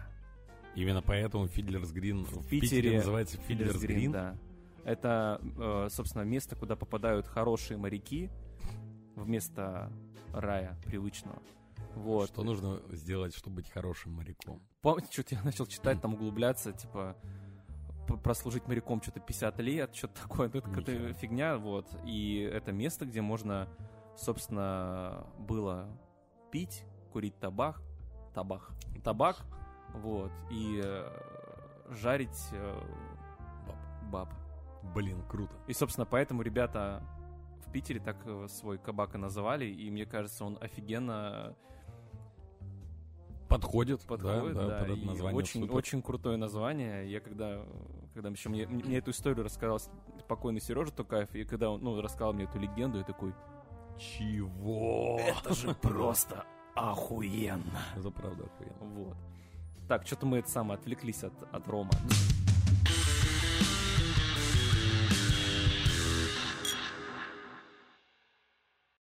Именно поэтому Фидлерс Грин в Питере, Питере называется Фидлерс Грин? да. Это, э, собственно, место, куда попадают хорошие моряки вместо рая привычного. Вот. Что нужно сделать, чтобы быть хорошим моряком? Помните, что-то я начал читать, там углубляться, типа, прослужить моряком что-то 50 лет, что-то такое, ну, какая-то фигня, вот. И это место, где можно, собственно, было пить, курить табак, табак, табак, вот, и э, жарить э, баб. Блин, круто. И, собственно, поэтому ребята в Питере так э, свой кабак и называли, и мне кажется, он офигенно Подходит, подходит, да, да, да, под это название очень, супер. очень крутое название. Я когда, когда еще мне, мне эту историю рассказал покойный Сережа Тукаев, и когда он, ну, рассказал мне эту легенду, я такой, Чего? это же просто охуенно. Это правда охуенно. Вот. Так, что-то мы это самое отвлеклись от, от Рома.